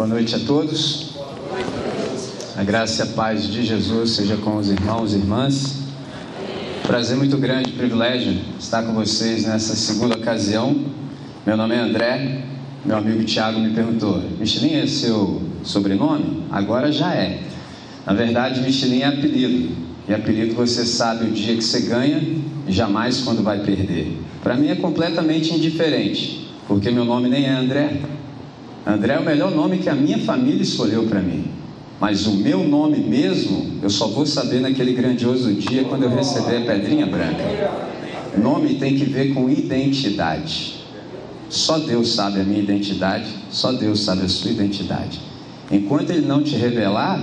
Boa noite a todos. A graça e a paz de Jesus seja com os irmãos e irmãs. Prazer muito grande, privilégio estar com vocês nessa segunda ocasião. Meu nome é André. Meu amigo Tiago me perguntou: Michelin é seu sobrenome? Agora já é. Na verdade, Michelin é apelido. E apelido você sabe o dia que você ganha e jamais quando vai perder. Para mim é completamente indiferente, porque meu nome nem é André. André é o melhor nome que a minha família escolheu para mim. Mas o meu nome mesmo, eu só vou saber naquele grandioso dia quando eu receber a pedrinha branca. Nome tem que ver com identidade. Só Deus sabe a minha identidade, só Deus sabe a sua identidade. Enquanto Ele não te revelar,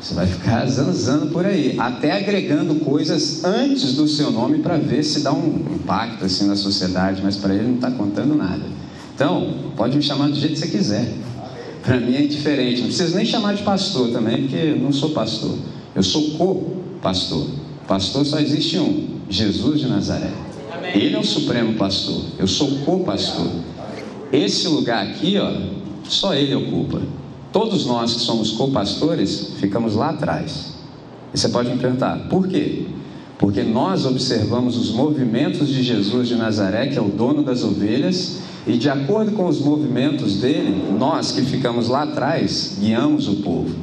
você vai ficar zanzando por aí, até agregando coisas antes do seu nome para ver se dá um impacto assim na sociedade, mas para ele não está contando nada. Então, pode me chamar do jeito que você quiser. Para mim é indiferente. Não precisa nem chamar de pastor também, porque eu não sou pastor. Eu sou co-pastor. Pastor só existe um: Jesus de Nazaré. Ele é o supremo pastor. Eu sou co-pastor. Esse lugar aqui, ó, só ele ocupa. Todos nós que somos co-pastores ficamos lá atrás. E você pode me perguntar, por quê? Porque nós observamos os movimentos de Jesus de Nazaré, que é o dono das ovelhas, e de acordo com os movimentos dele, nós que ficamos lá atrás, guiamos o povo,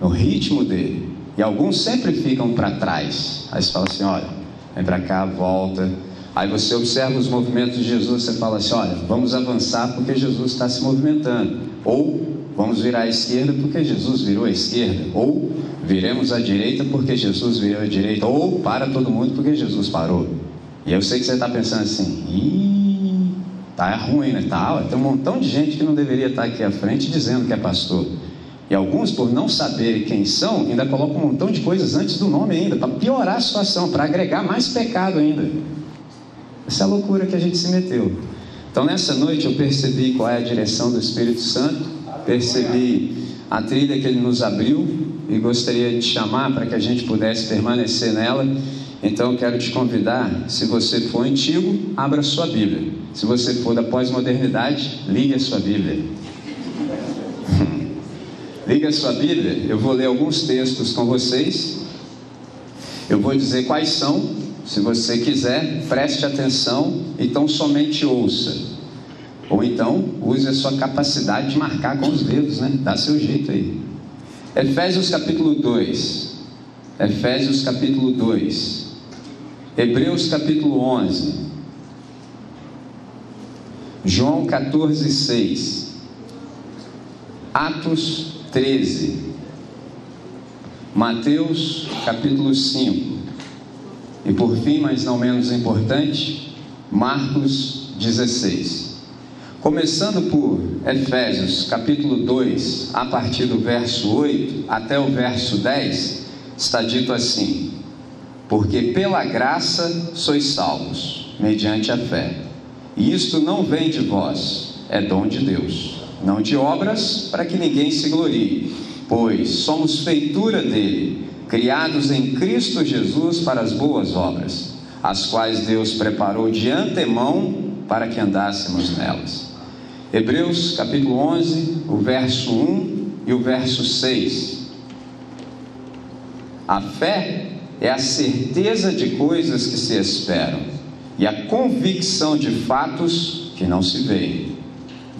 no ritmo dele. E alguns sempre ficam para trás. Aí você fala assim: olha, vem para cá, volta. Aí você observa os movimentos de Jesus, você fala assim: olha, vamos avançar porque Jesus está se movimentando. Ou vamos virar à esquerda porque Jesus virou à esquerda. Ou viremos à direita porque Jesus virou à direita. Ou para todo mundo porque Jesus parou. E eu sei que você está pensando assim: ih, tá ruim, né? Tá, tem um montão de gente que não deveria estar aqui à frente dizendo que é pastor. E alguns, por não saberem quem são, ainda colocam um montão de coisas antes do nome ainda, para piorar a situação, para agregar mais pecado ainda. Essa é a loucura que a gente se meteu. Então, nessa noite, eu percebi qual é a direção do Espírito Santo, percebi a trilha que ele nos abriu e gostaria de chamar para que a gente pudesse permanecer nela. Então, eu quero te convidar, se você for antigo, abra sua Bíblia. Se você for da pós-modernidade, ligue a sua Bíblia. Ligue a sua Bíblia, eu vou ler alguns textos com vocês. Eu vou dizer quais são, se você quiser, preste atenção, então somente ouça. Ou então, use a sua capacidade de marcar com os dedos, né? Dá seu jeito aí. Efésios capítulo 2. Efésios capítulo 2. Hebreus capítulo 11. João 14, 6. Atos 13. Mateus capítulo 5. E por fim, mas não menos importante, Marcos 16. Começando por Efésios capítulo 2, a partir do verso 8 até o verso 10, está dito assim: Porque pela graça sois salvos, mediante a fé. E isto não vem de vós, é dom de Deus, não de obras, para que ninguém se glorie, pois somos feitura dele, criados em Cristo Jesus para as boas obras, as quais Deus preparou de antemão para que andássemos nelas. Hebreus capítulo 11, o verso 1 e o verso 6. A fé é a certeza de coisas que se esperam e a convicção de fatos que não se veem.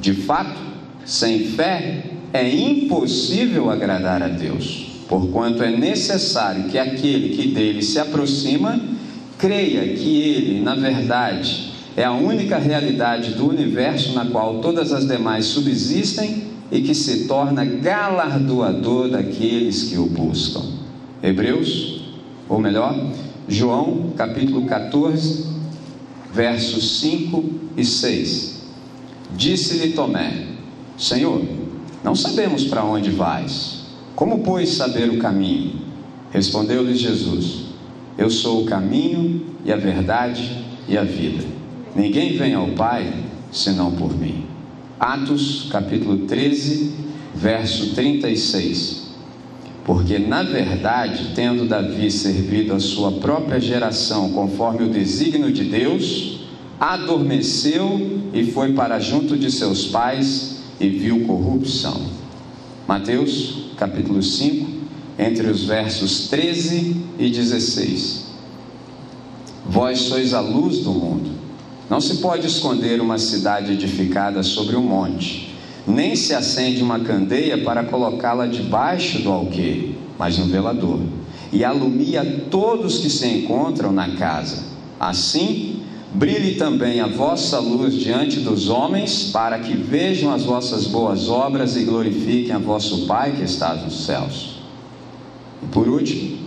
De fato, sem fé é impossível agradar a Deus, porquanto é necessário que aquele que dele se aproxima creia que ele, na verdade, é a única realidade do universo na qual todas as demais subsistem e que se torna galardoador daqueles que o buscam. Hebreus, ou melhor, João, capítulo 14, versos 5 e 6. Disse-lhe Tomé: Senhor, não sabemos para onde vais. Como, pois, saber o caminho? Respondeu-lhe Jesus: Eu sou o caminho e a verdade e a vida. Ninguém vem ao Pai senão por mim. Atos, capítulo 13, verso 36. Porque, na verdade, tendo Davi servido a sua própria geração conforme o desígnio de Deus, adormeceu e foi para junto de seus pais e viu corrupção. Mateus, capítulo 5, entre os versos 13 e 16. Vós sois a luz do mundo. Não se pode esconder uma cidade edificada sobre um monte, nem se acende uma candeia para colocá-la debaixo do alqueire, mas no velador, e alumia todos que se encontram na casa. Assim, Brilhe também a vossa luz diante dos homens, para que vejam as vossas boas obras e glorifiquem a vosso Pai que está nos céus. E por último,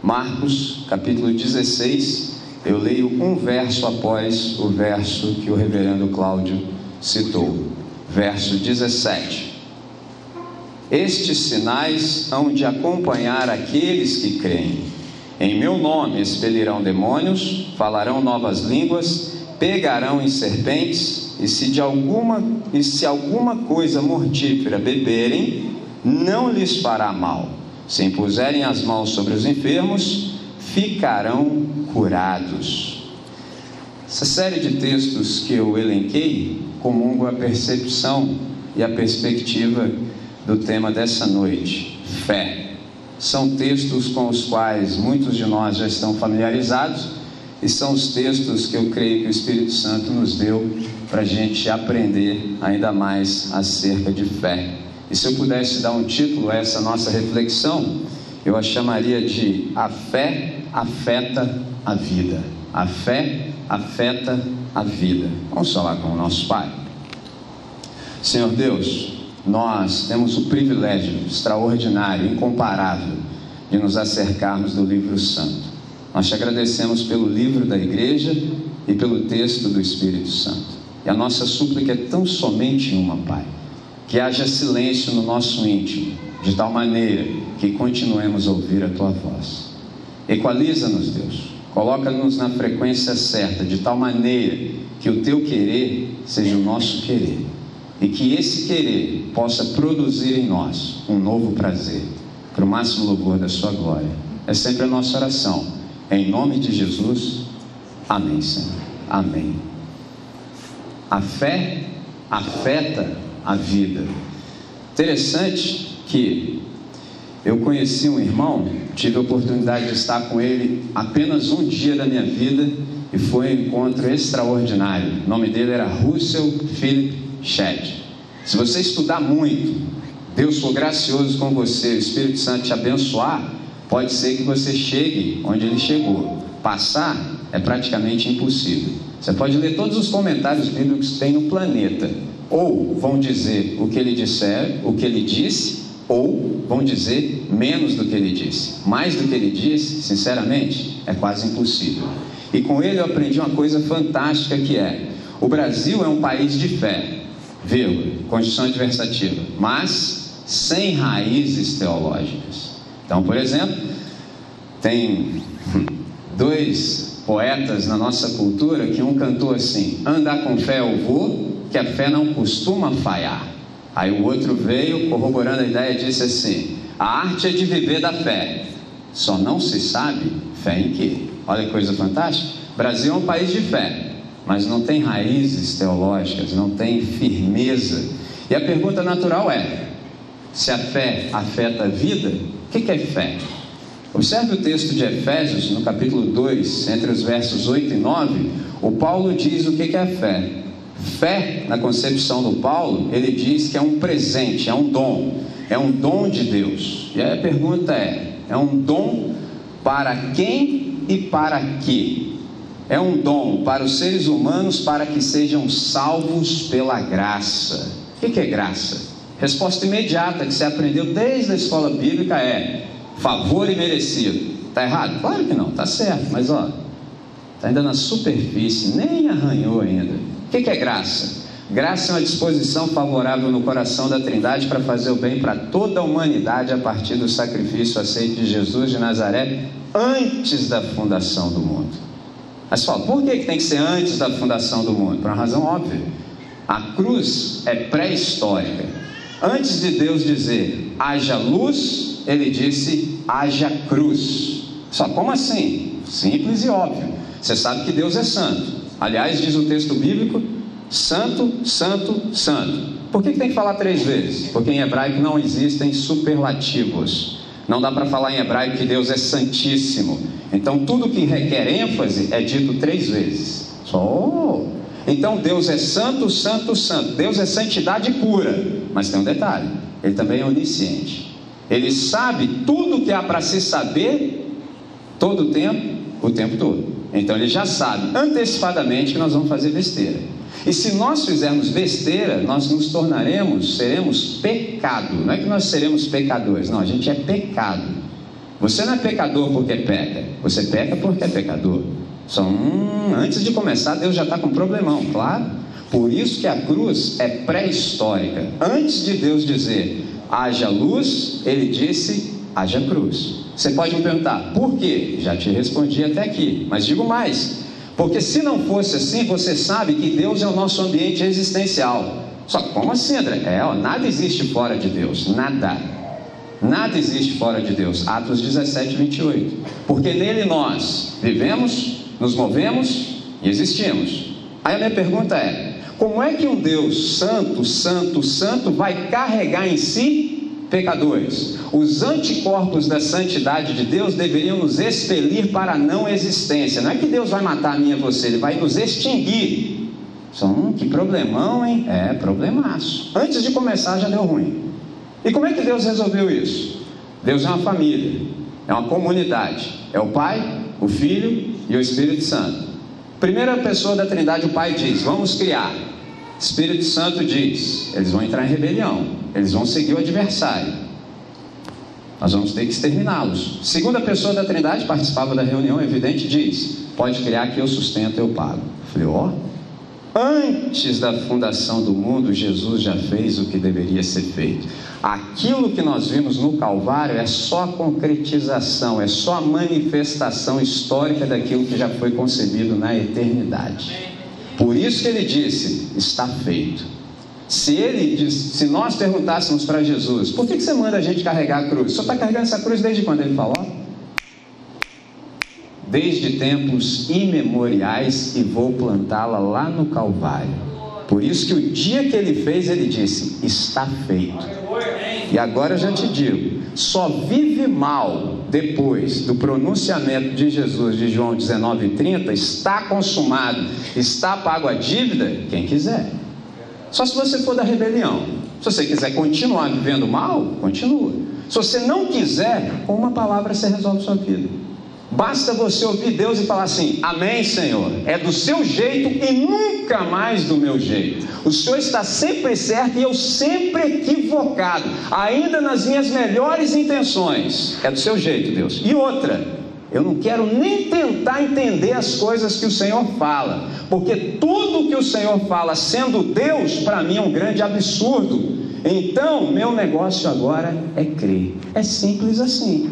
Marcos capítulo 16, eu leio um verso após o verso que o reverendo Cláudio citou. Verso 17. Estes sinais hão de acompanhar aqueles que creem. Em meu nome expelirão demônios, falarão novas línguas, pegarão em serpentes, e se de alguma e se alguma coisa mortífera beberem, não lhes fará mal. Se impuserem as mãos sobre os enfermos, ficarão curados. Essa série de textos que eu elenquei comungo a percepção e a perspectiva do tema dessa noite: fé são textos com os quais muitos de nós já estão familiarizados e são os textos que eu creio que o Espírito Santo nos deu para a gente aprender ainda mais acerca de fé. E se eu pudesse dar um título a essa nossa reflexão, eu a chamaria de A Fé Afeta a Vida. A fé afeta a vida. Vamos falar com o nosso Pai. Senhor Deus, nós temos o privilégio extraordinário, incomparável, de nos acercarmos do livro santo. Nós te agradecemos pelo livro da igreja e pelo texto do Espírito Santo. E a nossa súplica é tão somente uma, Pai, que haja silêncio no nosso íntimo, de tal maneira que continuemos a ouvir a tua voz. Equaliza-nos, Deus. Coloca-nos na frequência certa, de tal maneira que o teu querer seja o nosso querer e que esse querer possa produzir em nós um novo prazer, para o máximo louvor da Sua glória. É sempre a nossa oração. Em nome de Jesus, amém, Senhor. Amém. A fé afeta a vida. Interessante que eu conheci um irmão, tive a oportunidade de estar com ele apenas um dia da minha vida e foi um encontro extraordinário. O nome dele era Russell Philip Shed. Se você estudar muito, Deus for gracioso com você, o Espírito Santo te abençoar, pode ser que você chegue onde ele chegou. Passar é praticamente impossível. Você pode ler todos os comentários bíblicos que tem no planeta. Ou vão dizer o que ele disser, o que ele disse, ou vão dizer menos do que ele disse. Mais do que ele disse, sinceramente, é quase impossível. E com ele eu aprendi uma coisa fantástica que é: o Brasil é um país de fé vírgula, condição adversativa, mas sem raízes teológicas. Então, por exemplo, tem dois poetas na nossa cultura que um cantou assim: andar com fé eu vou, que a fé não costuma falhar. Aí o outro veio corroborando a ideia disse assim: a arte é de viver da fé, só não se sabe fé em quê. Olha que coisa fantástica. Brasil é um país de fé, mas não tem raízes teológicas, não tem firmeza. E a pergunta natural é: se a fé afeta a vida, o que é fé? Observe o texto de Efésios, no capítulo 2, entre os versos 8 e 9, o Paulo diz o que é fé. Fé, na concepção do Paulo, ele diz que é um presente, é um dom, é um dom de Deus. E aí a pergunta é: é um dom para quem e para quê? é um dom para os seres humanos para que sejam salvos pela graça. O que é graça? Resposta imediata que você aprendeu desde a escola bíblica é favor e merecido. Está errado? Claro que não, está certo, mas ó, está ainda na superfície, nem arranhou ainda. O que é graça? Graça é uma disposição favorável no coração da Trindade para fazer o bem para toda a humanidade a partir do sacrifício aceito de Jesus de Nazaré antes da fundação do mundo. Mas fala, por que tem que ser antes da fundação do mundo? Por uma razão óbvia. A cruz é pré-histórica. Antes de Deus dizer haja luz, ele disse haja cruz. Só como assim? Simples e óbvio. Você sabe que Deus é santo. Aliás, diz o texto bíblico: santo, santo, santo. Por que, tem que falar três vezes? Porque em hebraico não existem superlativos. Não dá para falar em hebraico que Deus é santíssimo. Então tudo que requer ênfase é dito três vezes. Só. Então Deus é santo, santo, santo. Deus é santidade pura. Mas tem um detalhe: Ele também é onisciente. Ele sabe tudo que há para se saber todo o tempo, o tempo todo. Então ele já sabe antecipadamente que nós vamos fazer besteira. E se nós fizermos besteira, nós nos tornaremos, seremos pecado. Não é que nós seremos pecadores, não, a gente é pecado. Você não é pecador porque peca, você peca porque é pecador. Só hum, antes de começar, Deus já está com um problemão, claro. Por isso que a cruz é pré-histórica. Antes de Deus dizer haja luz, ele disse haja cruz. Você pode me perguntar, por quê? Já te respondi até aqui, mas digo mais. Porque se não fosse assim, você sabe que Deus é o nosso ambiente existencial. Só como assim, André? É, ó, nada existe fora de Deus, nada. Nada existe fora de Deus. Atos 17, 28. Porque nele nós vivemos, nos movemos e existimos. Aí a minha pergunta é: como é que um Deus santo, santo, santo vai carregar em si pecadores. Os anticorpos da santidade de Deus deveriam nos expelir para a não existência. Não é que Deus vai matar a mim e você, Ele vai nos extinguir. Só, que problemão, hein? É, problemaço. Antes de começar já deu ruim. E como é que Deus resolveu isso? Deus é uma família, é uma comunidade. É o Pai, o Filho e o Espírito Santo. Primeira pessoa da Trindade, o Pai diz: Vamos criar. Espírito Santo diz: Eles vão entrar em rebelião. Eles vão seguir o adversário. Nós vamos ter que exterminá-los. Segunda pessoa da Trindade participava da reunião, evidente, diz: Pode criar que eu sustento, eu pago. falei, ó. Oh. Antes da fundação do mundo, Jesus já fez o que deveria ser feito. Aquilo que nós vimos no Calvário é só a concretização, é só a manifestação histórica daquilo que já foi concebido na eternidade. Por isso que ele disse: está feito. Se ele, se nós perguntássemos para Jesus, por que, que você manda a gente carregar a cruz? Só está carregando essa cruz desde quando ele falou? Desde tempos imemoriais e vou plantá-la lá no Calvário. Por isso que o dia que ele fez, ele disse: está feito. E agora eu já te digo: só vive mal depois do pronunciamento de Jesus de João 19,30, está consumado, está pago a dívida, quem quiser. Só se você for da rebelião. Se você quiser continuar vivendo mal, continua. Se você não quiser, com uma palavra você resolve sua vida. Basta você ouvir Deus e falar assim: Amém, Senhor. É do seu jeito e nunca mais do meu jeito. O Senhor está sempre certo e eu sempre equivocado, ainda nas minhas melhores intenções. É do seu jeito, Deus. E outra, eu não quero nem tentar entender as coisas que o Senhor fala, porque tudo que o Senhor fala, sendo Deus, para mim é um grande absurdo. Então, meu negócio agora é crer. É simples assim.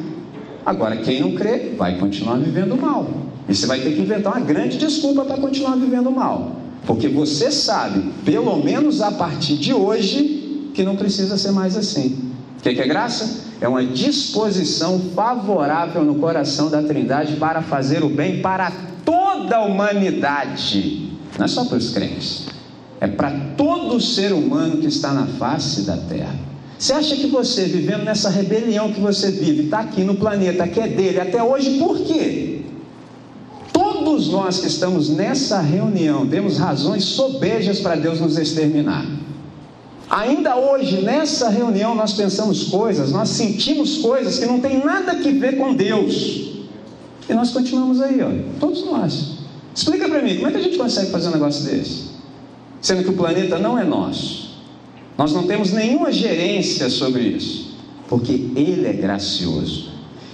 Agora, quem não crê, vai continuar vivendo mal. E você vai ter que inventar uma grande desculpa para continuar vivendo mal. Porque você sabe, pelo menos a partir de hoje, que não precisa ser mais assim. O que, que é graça? É uma disposição favorável no coração da Trindade para fazer o bem para toda a humanidade, não é só para os crentes, é para todo ser humano que está na face da terra. Você acha que você, vivendo nessa rebelião que você vive, está aqui no planeta que é dele até hoje, por quê? Todos nós que estamos nessa reunião temos razões sobejas para Deus nos exterminar. Ainda hoje, nessa reunião, nós pensamos coisas, nós sentimos coisas que não tem nada a ver com Deus. E nós continuamos aí, ó, todos nós. Explica para mim, como é que a gente consegue fazer um negócio desse? Sendo que o planeta não é nosso. Nós não temos nenhuma gerência sobre isso. Porque Ele é gracioso.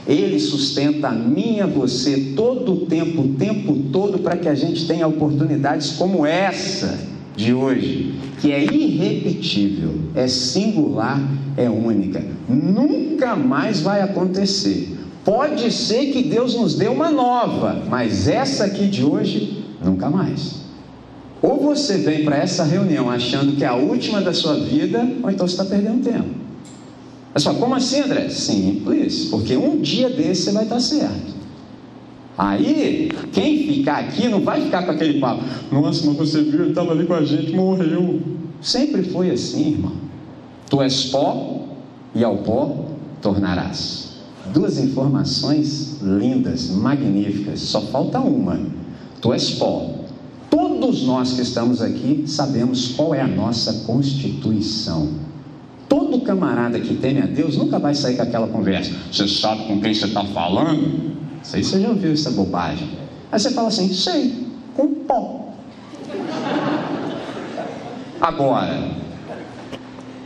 Ele sustenta a mim e a você todo o tempo, o tempo todo, para que a gente tenha oportunidades como essa de hoje, que é irrepetível, é singular, é única. Nunca mais vai acontecer. Pode ser que Deus nos dê uma nova, mas essa aqui de hoje, nunca mais. Ou você vem para essa reunião achando que é a última da sua vida, ou então você está perdendo tempo. É só, como assim, André? Simples, porque um dia desse você vai estar certo. Aí, quem ficar aqui não vai ficar com aquele papo. Nossa, mas você viu, ele estava ali com a gente, morreu. Sempre foi assim, irmão. Tu és pó e ao pó tornarás. Duas informações lindas, magníficas, só falta uma. Tu és pó. Todos nós que estamos aqui sabemos qual é a nossa constituição. Todo camarada que teme a Deus nunca vai sair com aquela conversa. Você sabe com quem você está falando? Sei se você já ouviu essa bobagem. Aí você fala assim: sei, com pó. Agora,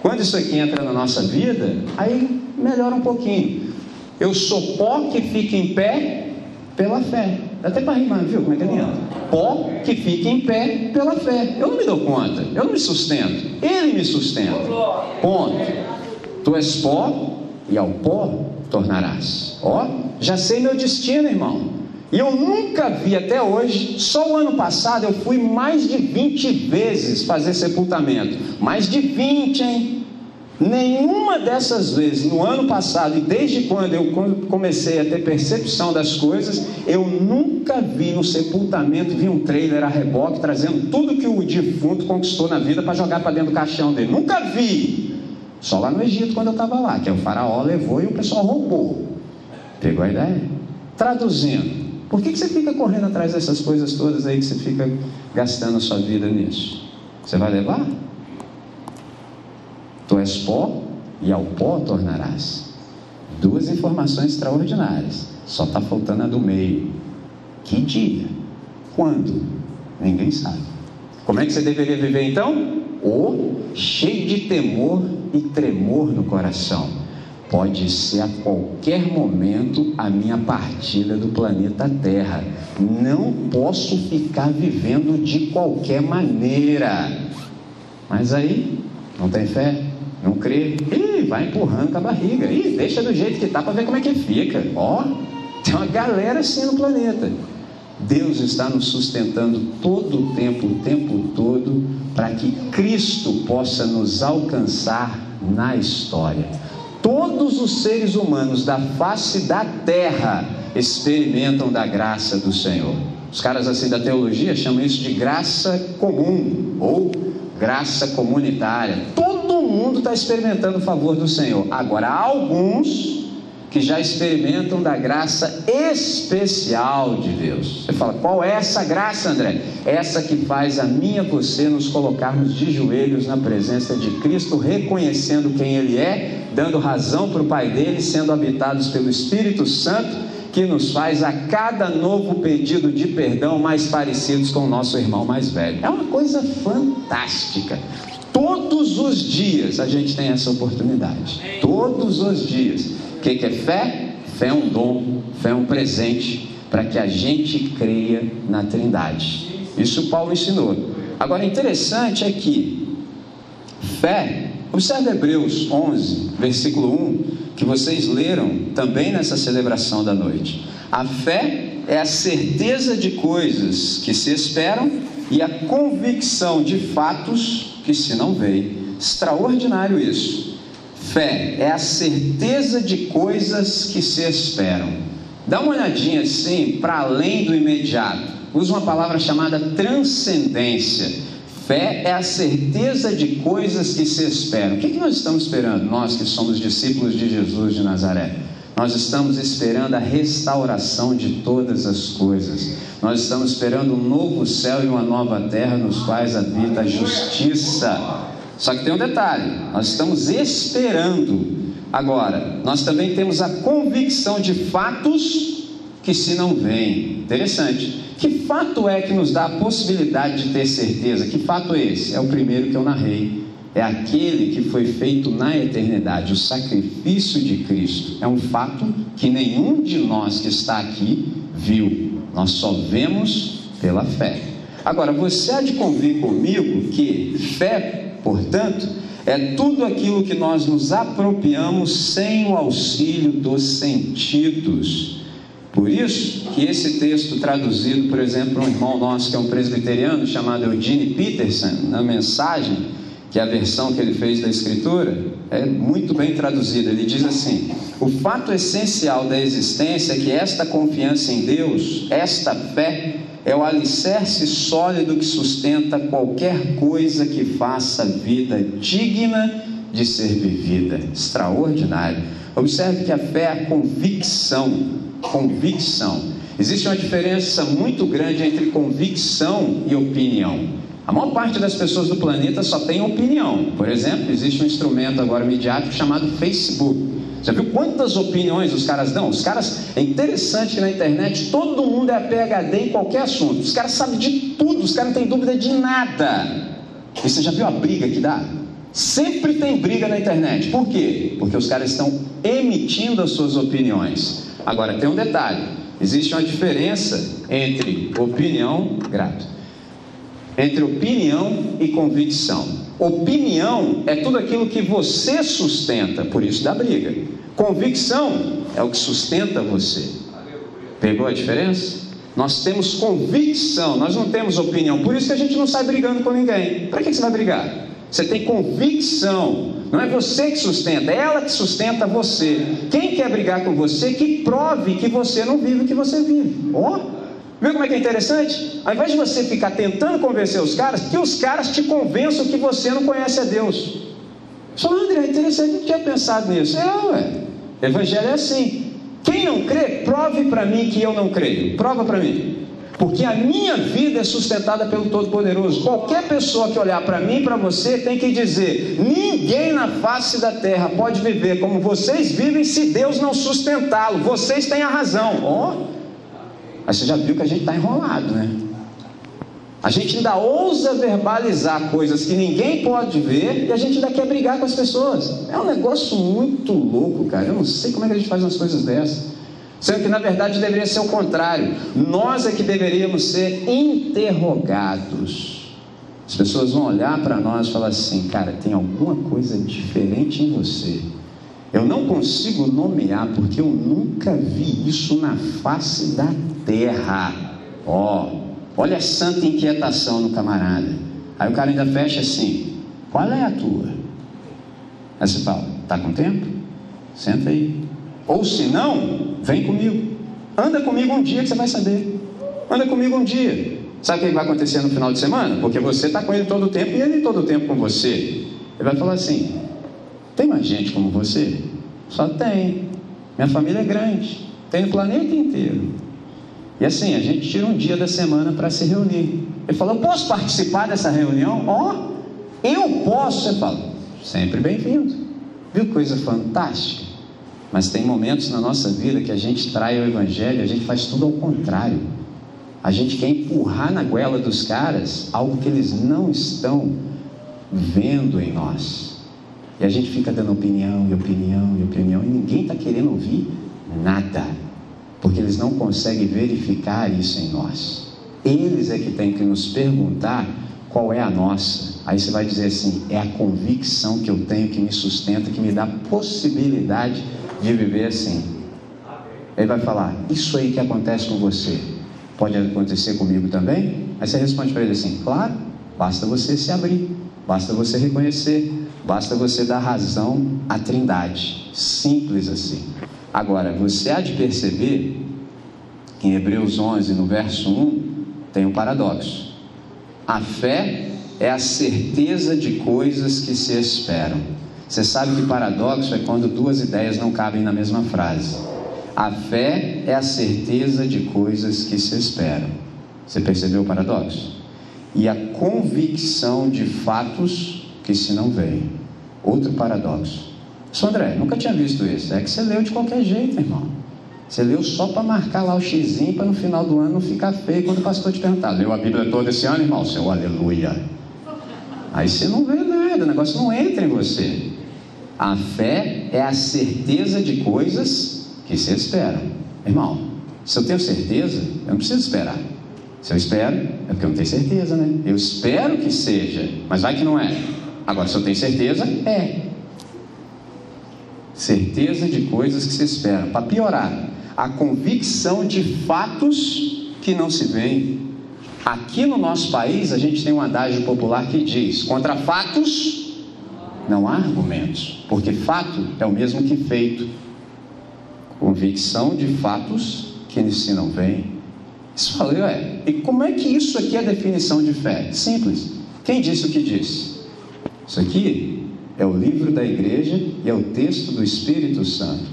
quando isso aqui entra na nossa vida, aí melhora um pouquinho. Eu sou pó que fica em pé pela fé. Dá até para rimar, viu como é que é lindo? Pó que fica em pé pela fé. Eu não me dou conta, eu não me sustento, ele me sustenta. Ponto. Tu és pó e ao pó tornarás. Ó, já sei meu destino, irmão. E eu nunca vi até hoje, só o ano passado eu fui mais de 20 vezes fazer sepultamento. Mais de 20, hein? Nenhuma dessas vezes, no ano passado e desde quando eu comecei a ter percepção das coisas, eu nunca vi no sepultamento, vi um trailer a reboque trazendo tudo que o defunto conquistou na vida para jogar para dentro do caixão dele. Nunca vi! Só lá no Egito, quando eu estava lá, que o faraó levou e o pessoal roubou. Pegou a ideia? Traduzindo, por que, que você fica correndo atrás dessas coisas todas aí que você fica gastando a sua vida nisso? Você vai levar? Tu és pó e ao pó tornarás. Duas informações extraordinárias. Só está faltando a do meio. Que dia? Quando? Ninguém sabe. Como é que você deveria viver então? Ou cheio de temor e tremor no coração. Pode ser a qualquer momento a minha partida do planeta Terra. Não posso ficar vivendo de qualquer maneira. Mas aí, não tem fé? Não crê? Ih, vai empurrando com a barriga. Ih, deixa do jeito que está para ver como é que fica. Ó, tem uma galera assim no planeta. Deus está nos sustentando todo o tempo, o tempo todo, para que Cristo possa nos alcançar na história. Todos os seres humanos da face da terra experimentam da graça do Senhor. Os caras assim da teologia chamam isso de graça comum ou graça comunitária. Todo mundo está experimentando o favor do Senhor. Agora, há alguns que já experimentam da graça especial de Deus. Você fala, qual é essa graça, André? Essa que faz a mim e a você nos colocarmos de joelhos na presença de Cristo, reconhecendo quem Ele é, dando razão para o Pai dele, sendo habitados pelo Espírito Santo que nos faz a cada novo pedido de perdão mais parecidos com o nosso irmão mais velho. É uma coisa fantástica. Todos os dias a gente tem essa oportunidade. Todos os dias. O que é fé? Fé é um dom, fé é um presente para que a gente creia na Trindade. Isso Paulo ensinou. Agora, interessante é que fé, observe Hebreus 11, versículo 1 que vocês leram também nessa celebração da noite. A fé é a certeza de coisas que se esperam e a convicção de fatos que se não veem. Extraordinário isso. Fé é a certeza de coisas que se esperam. Dá uma olhadinha assim para além do imediato. Usa uma palavra chamada transcendência Fé é a certeza de coisas que se esperam. O que, que nós estamos esperando, nós que somos discípulos de Jesus de Nazaré? Nós estamos esperando a restauração de todas as coisas. Nós estamos esperando um novo céu e uma nova terra nos quais habita a justiça. Só que tem um detalhe: nós estamos esperando. Agora, nós também temos a convicção de fatos que se não veem. Interessante. Que fato é que nos dá a possibilidade de ter certeza? Que fato é esse? É o primeiro que eu narrei. É aquele que foi feito na eternidade, o sacrifício de Cristo. É um fato que nenhum de nós que está aqui viu. Nós só vemos pela fé. Agora, você há de convir comigo que fé, portanto, é tudo aquilo que nós nos apropriamos sem o auxílio dos sentidos. Por isso que esse texto traduzido, por exemplo, por um irmão nosso que é um presbiteriano chamado Eugene Peterson, na mensagem, que é a versão que ele fez da escritura, é muito bem traduzido. Ele diz assim: "O fato essencial da existência é que esta confiança em Deus, esta fé é o alicerce sólido que sustenta qualquer coisa que faça a vida digna de ser vivida. Extraordinário. Observe que a fé é a convicção. Convicção. Existe uma diferença muito grande entre convicção e opinião. A maior parte das pessoas do planeta só tem opinião. Por exemplo, existe um instrumento agora midiático chamado Facebook. Já viu quantas opiniões os caras dão? Os caras, é interessante que na internet todo mundo é PHD em qualquer assunto. Os caras sabem de tudo, os caras não têm dúvida de nada. E você já viu a briga que dá? Sempre tem briga na internet. Por quê? Porque os caras estão emitindo as suas opiniões. Agora, tem um detalhe: existe uma diferença entre opinião, grato, entre opinião e convicção. Opinião é tudo aquilo que você sustenta, por isso dá briga. Convicção é o que sustenta você. Pegou a diferença? Nós temos convicção, nós não temos opinião, por isso que a gente não sai brigando com ninguém. Para que você vai brigar? Você tem convicção. Não é você que sustenta, é ela que sustenta você. Quem quer brigar com você, que prove que você não vive o que você vive. Ó, oh, viu como é que é interessante? Ao invés de você ficar tentando convencer os caras, que os caras te convençam que você não conhece a Deus. Só André, é interessante, não tinha pensado nisso. É, ué. Evangelho é assim. Quem não crê, prove para mim que eu não creio. Prova para mim. Porque a minha vida é sustentada pelo Todo-Poderoso. Qualquer pessoa que olhar para mim e para você tem que dizer: ninguém na face da terra pode viver como vocês vivem se Deus não sustentá-lo. Vocês têm a razão. Oh. Mas você já viu que a gente está enrolado, né? A gente ainda ousa verbalizar coisas que ninguém pode ver e a gente ainda quer brigar com as pessoas. É um negócio muito louco, cara. Eu não sei como é que a gente faz umas coisas dessas. Sendo que na verdade deveria ser o contrário. Nós é que deveríamos ser interrogados. As pessoas vão olhar para nós e falar assim: cara, tem alguma coisa diferente em você. Eu não consigo nomear porque eu nunca vi isso na face da terra. Ó, oh, olha a santa inquietação no camarada. Aí o cara ainda fecha assim: qual é a tua? Aí você fala: tá com tempo? Senta aí. Ou se não, vem comigo. Anda comigo um dia que você vai saber. Anda comigo um dia. Sabe o que vai acontecer no final de semana? Porque você está com ele todo o tempo e ele todo o tempo com você. Ele vai falar assim: tem mais gente como você? Só tem. Minha família é grande. Tem no planeta inteiro. E assim, a gente tira um dia da semana para se reunir. Ele falou: posso participar dessa reunião? Ó, oh, eu posso. Você fala: sempre bem-vindo. Viu coisa fantástica? Mas tem momentos na nossa vida que a gente trai o Evangelho, a gente faz tudo ao contrário. A gente quer empurrar na goela dos caras algo que eles não estão vendo em nós. E a gente fica dando opinião e opinião e opinião, e ninguém está querendo ouvir nada, porque eles não conseguem verificar isso em nós. Eles é que têm que nos perguntar qual é a nossa. Aí você vai dizer assim: é a convicção que eu tenho que me sustenta, que me dá possibilidade de viver assim. Ele vai falar: Isso aí que acontece com você, pode acontecer comigo também? Aí você responde para ele assim: Claro, basta você se abrir, basta você reconhecer, basta você dar razão à Trindade. Simples assim. Agora, você há de perceber que em Hebreus 11, no verso 1, tem um paradoxo. A fé é a certeza de coisas que se esperam você sabe que paradoxo é quando duas ideias não cabem na mesma frase. A fé é a certeza de coisas que se esperam. Você percebeu o paradoxo? E a convicção de fatos que se não veem. Outro paradoxo. Só André, nunca tinha visto isso. É que você leu de qualquer jeito, irmão. Você leu só para marcar lá o xizinho para no final do ano não ficar feio quando o pastor te perguntar. Leu a Bíblia toda esse ano, irmão? Seu aleluia. Aí você não vê nada, o negócio não entra em você. A fé é a certeza de coisas que se esperam. Irmão, se eu tenho certeza, eu não preciso esperar. Se eu espero, é porque eu não tenho certeza, né? Eu espero que seja, mas vai que não é. Agora, se eu tenho certeza, é. Certeza de coisas que se esperam. Para piorar, a convicção de fatos que não se veem. Aqui no nosso país, a gente tem um adágio popular que diz: contra fatos não há argumentos, porque fato é o mesmo que feito. Convicção de fatos que se não vem. Você fala, ué, e como é que isso aqui é definição de fé? Simples. Quem disse o que disse? Isso aqui é o livro da igreja e é o texto do Espírito Santo.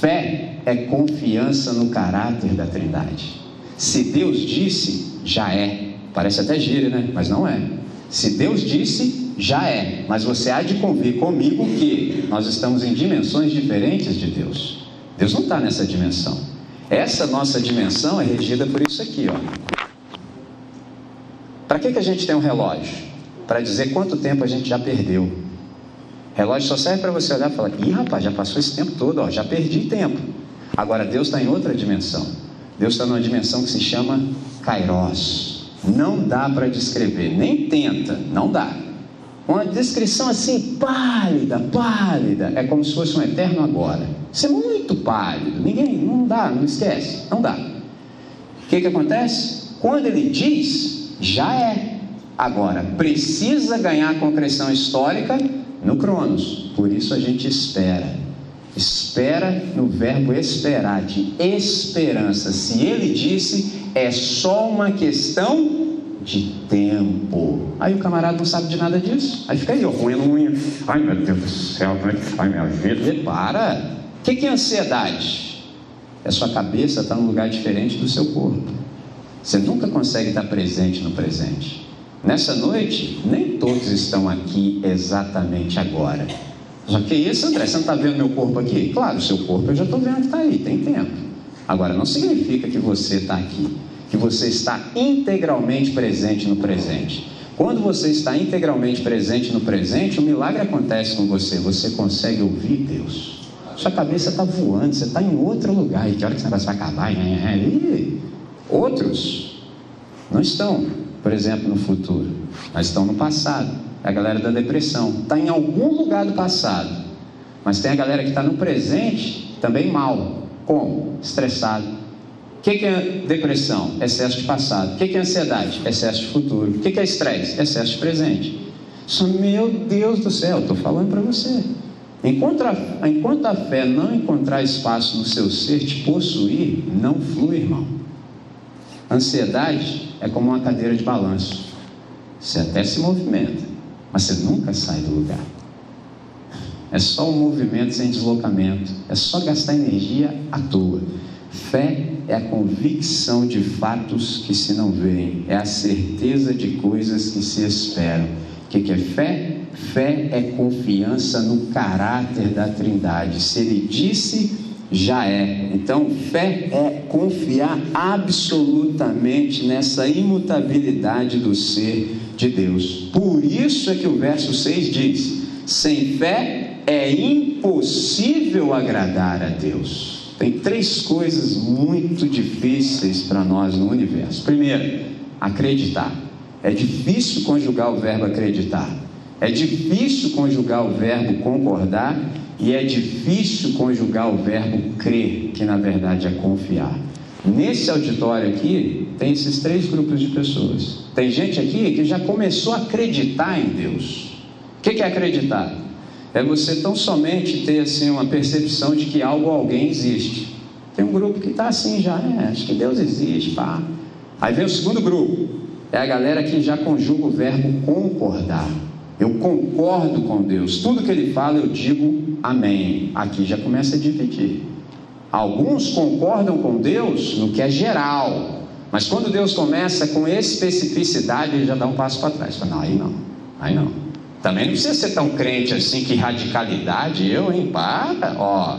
Fé é confiança no caráter da Trindade. Se Deus disse, já é. Parece até gíria, né? Mas não é. Se Deus disse, já é. Mas você há de convir comigo que nós estamos em dimensões diferentes de Deus. Deus não está nessa dimensão. Essa nossa dimensão é regida por isso aqui, ó. Para que, que a gente tem um relógio? Para dizer quanto tempo a gente já perdeu. Relógio só serve para você olhar e falar: ih, rapaz, já passou esse tempo todo, ó, já perdi tempo. Agora, Deus está em outra dimensão. Deus está numa dimensão que se chama Kairos. Não dá para descrever, nem tenta, não dá. Uma descrição assim, pálida, pálida, é como se fosse um eterno agora. Isso é muito pálido, ninguém, não dá, não esquece, não dá. O que, que acontece? Quando ele diz, já é. Agora, precisa ganhar concreção histórica no Cronos, por isso a gente espera. Espera no verbo esperar, de esperança. Se ele disse, é só uma questão de tempo. Aí o camarada não sabe de nada disso. Aí fica aí, ó, roendo unha. Ai meu Deus do céu, é ai minha vida. Para. O que, que é ansiedade? É sua cabeça estar tá num lugar diferente do seu corpo. Você nunca consegue estar presente no presente. Nessa noite, nem todos estão aqui exatamente agora. Só que isso, André, você não está vendo meu corpo aqui? Claro, o seu corpo eu já estou vendo que está aí, tem tempo. Agora, não significa que você está aqui que você está integralmente presente no presente. Quando você está integralmente presente no presente, o um milagre acontece com você. Você consegue ouvir Deus. Sua cabeça está voando, você está em outro lugar. E que hora que esse negócio vai acabar? E outros não estão, por exemplo, no futuro, mas estão no passado. É a galera da depressão está em algum lugar do passado, mas tem a galera que está no presente também mal. Como? Estressado, o que, é depressão? Excesso de passado. O que, é ansiedade? Excesso de futuro. O que, é estresse? Excesso de presente. Só, meu Deus do céu, estou falando para você. Enquanto a, enquanto a fé não encontrar espaço no seu ser te possuir, não flui, irmão. Ansiedade é como uma cadeira de balanço. Você até se movimenta, mas você nunca sai do lugar. É só um movimento sem deslocamento. É só gastar energia à toa. Fé é a convicção de fatos que se não veem, é a certeza de coisas que se esperam. O que, é fé? Fé é confiança no caráter da Trindade. Se ele disse, já é. Então, fé é confiar absolutamente nessa imutabilidade do ser de Deus. Por isso é que o verso 6 diz: sem fé é impossível agradar a Deus. Tem três coisas muito difíceis para nós no universo. Primeiro, acreditar. É difícil conjugar o verbo acreditar. É difícil conjugar o verbo concordar e é difícil conjugar o verbo crer, que na verdade é confiar. Nesse auditório aqui, tem esses três grupos de pessoas. Tem gente aqui que já começou a acreditar em Deus. O que é acreditar? É você tão somente ter assim uma percepção de que algo ou alguém existe. Tem um grupo que está assim já, é, acho que Deus existe, pá. Aí vem o segundo grupo, é a galera que já conjuga o verbo concordar. Eu concordo com Deus, tudo que Ele fala eu digo amém. Aqui já começa a dividir. Alguns concordam com Deus no que é geral, mas quando Deus começa com especificidade, ele já dá um passo para trás. Fala, não, aí não, aí não. Também não precisa ser tão crente assim, que radicalidade, eu, hein? Para, ó.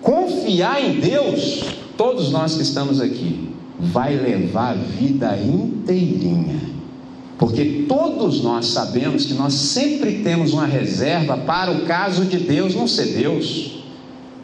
Confiar em Deus, todos nós que estamos aqui, vai levar a vida inteirinha. Porque todos nós sabemos que nós sempre temos uma reserva para o caso de Deus não ser Deus.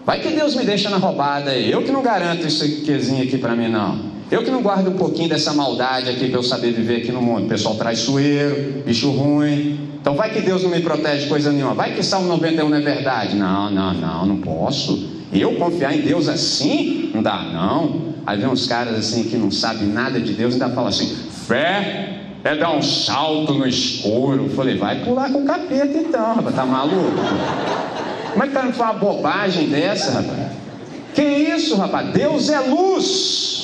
Vai que Deus me deixa na roubada, eu que não garanto isso aqui para mim, não. Eu que não guardo um pouquinho dessa maldade aqui para eu saber viver aqui no mundo. Pessoal traiçoeiro, bicho ruim. Então vai que Deus não me protege coisa nenhuma. Vai que Salmo 91 não é verdade. Não, não, não, não posso. Eu confiar em Deus assim? Não dá, não. Aí vem uns caras assim que não sabem nada de Deus e ainda falam assim: fé é dar um salto no escuro. Eu falei, vai pular com o capeta então, rapaz, tá maluco? Como é que tá me falando uma bobagem dessa, rapaz? Que isso, rapaz? Deus é luz.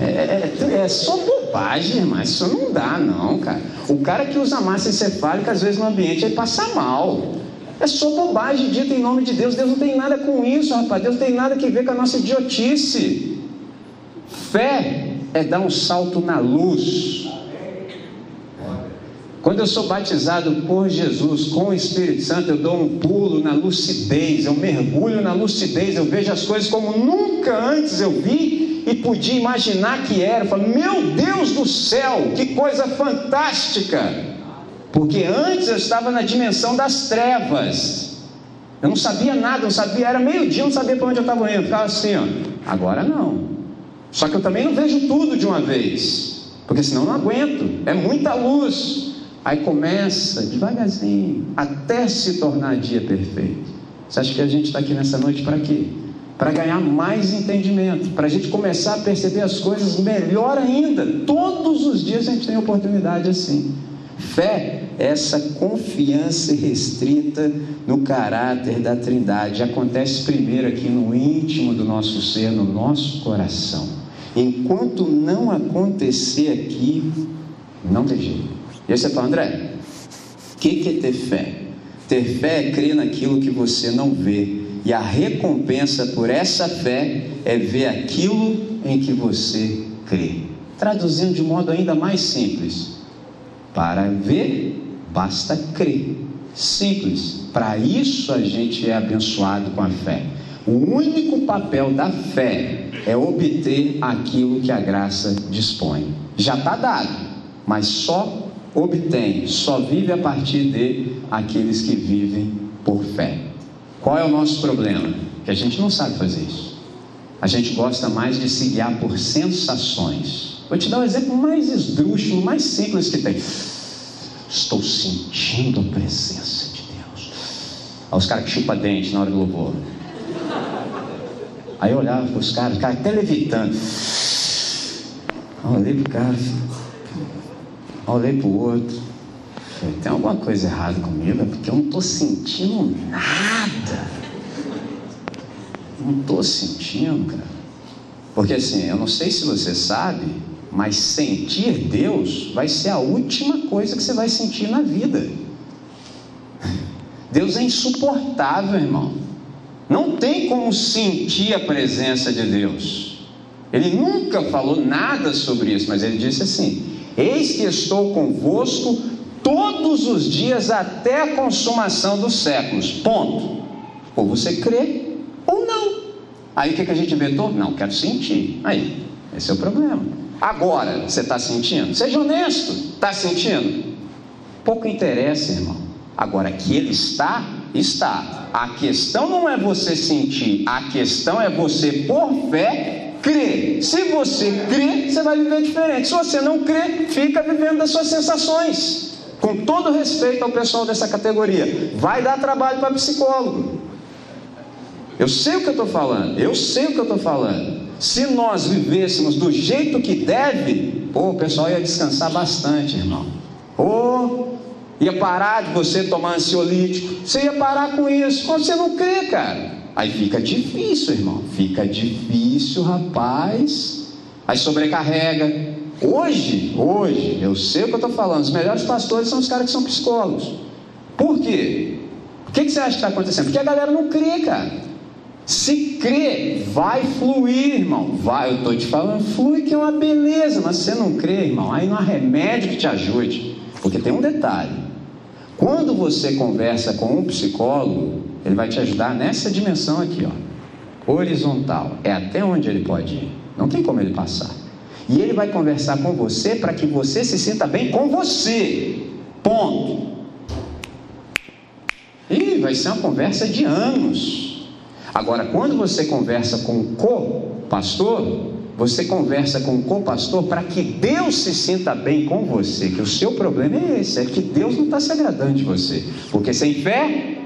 É só bobagem, mas isso não dá, não, cara. O cara que usa massa encefálica, às vezes no ambiente, ele passa mal. É só bobagem dita em nome de Deus. Deus não tem nada com isso, rapaz. Deus não tem nada a ver com a nossa idiotice. Fé é dar um salto na luz. Quando eu sou batizado por Jesus com o Espírito Santo, eu dou um pulo na lucidez, eu mergulho na lucidez, eu vejo as coisas como nunca antes eu vi e podia imaginar que era. Eu falo, meu Deus do céu, que coisa fantástica! Porque antes eu estava na dimensão das trevas. Eu não sabia nada, não sabia, era meio-dia, não sabia para onde eu estava indo. Ficava assim, ó. Agora não. Só que eu também não vejo tudo de uma vez. Porque senão eu não aguento. É muita luz. Aí começa devagarzinho, até se tornar dia perfeito. Você acha que a gente está aqui nessa noite para quê? Para ganhar mais entendimento, para a gente começar a perceber as coisas melhor ainda. Todos os dias a gente tem oportunidade assim. Fé é essa confiança restrita no caráter da Trindade. Acontece primeiro aqui no íntimo do nosso ser, no nosso coração. Enquanto não acontecer aqui, não tem jeito. E aí você fala, André, o que, que é ter fé? Ter fé é crer naquilo que você não vê. E a recompensa por essa fé é ver aquilo em que você crê. Traduzindo de modo ainda mais simples, para ver, basta crer. Simples. Para isso a gente é abençoado com a fé. O único papel da fé é obter aquilo que a graça dispõe. Já está dado, mas só obtém, só vive a partir de aqueles que vivem por fé. Qual é o nosso problema? Que a gente não sabe fazer isso. A gente gosta mais de se guiar por sensações. Vou te dar um exemplo mais esdrúxulo, mais simples que tem. Estou sentindo a presença de Deus. Olha os caras que chupam dente na hora do louvor. Aí eu olhava para os caras, os caras até levitando. Olhei para o cara, olhei para o outro. Falei, tem alguma coisa errada comigo? É porque eu não estou sentindo nada. Não estou sentindo, cara. Porque assim, eu não sei se você sabe, mas sentir Deus vai ser a última coisa que você vai sentir na vida. Deus é insuportável, irmão. Não tem como sentir a presença de Deus. Ele nunca falou nada sobre isso, mas ele disse assim: Eis que estou convosco todos os dias até a consumação dos séculos. Ponto. Ou você crê ou não. Aí o que, que a gente inventou? Não, quero sentir. Aí, esse é o problema. Agora, você está sentindo? Seja honesto, está sentindo? Pouco interessa, irmão. Agora, que ele está, está. A questão não é você sentir, a questão é você, por fé, crer. Se você crê, você vai viver diferente. Se você não crê, fica vivendo das suas sensações. Com todo respeito ao pessoal dessa categoria, vai dar trabalho para psicólogo. Eu sei o que eu estou falando, eu sei o que eu estou falando. Se nós vivêssemos do jeito que deve, pô, o pessoal ia descansar bastante, irmão. Ou ia parar de você tomar ansiolítico. Você ia parar com isso. Quando você não crê, cara. Aí fica difícil, irmão. Fica difícil, rapaz. Aí sobrecarrega. Hoje, hoje, eu sei o que eu estou falando. Os melhores pastores são os caras que são psicólogos. Por quê? O que, que você acha que está acontecendo? Porque a galera não crê, cara. Se crê, vai fluir, irmão. Vai, eu estou te falando, flui que é uma beleza, mas se você não crê, irmão, aí não há remédio que te ajude. Porque tem um detalhe: quando você conversa com um psicólogo, ele vai te ajudar nessa dimensão aqui, ó, horizontal. É até onde ele pode ir. Não tem como ele passar. E ele vai conversar com você para que você se sinta bem com você. Ponto. E vai ser uma conversa de anos. Agora, quando você conversa com o co-pastor, você conversa com o co-pastor para que Deus se sinta bem com você, que o seu problema é esse, é que Deus não está se agradando de você, porque sem fé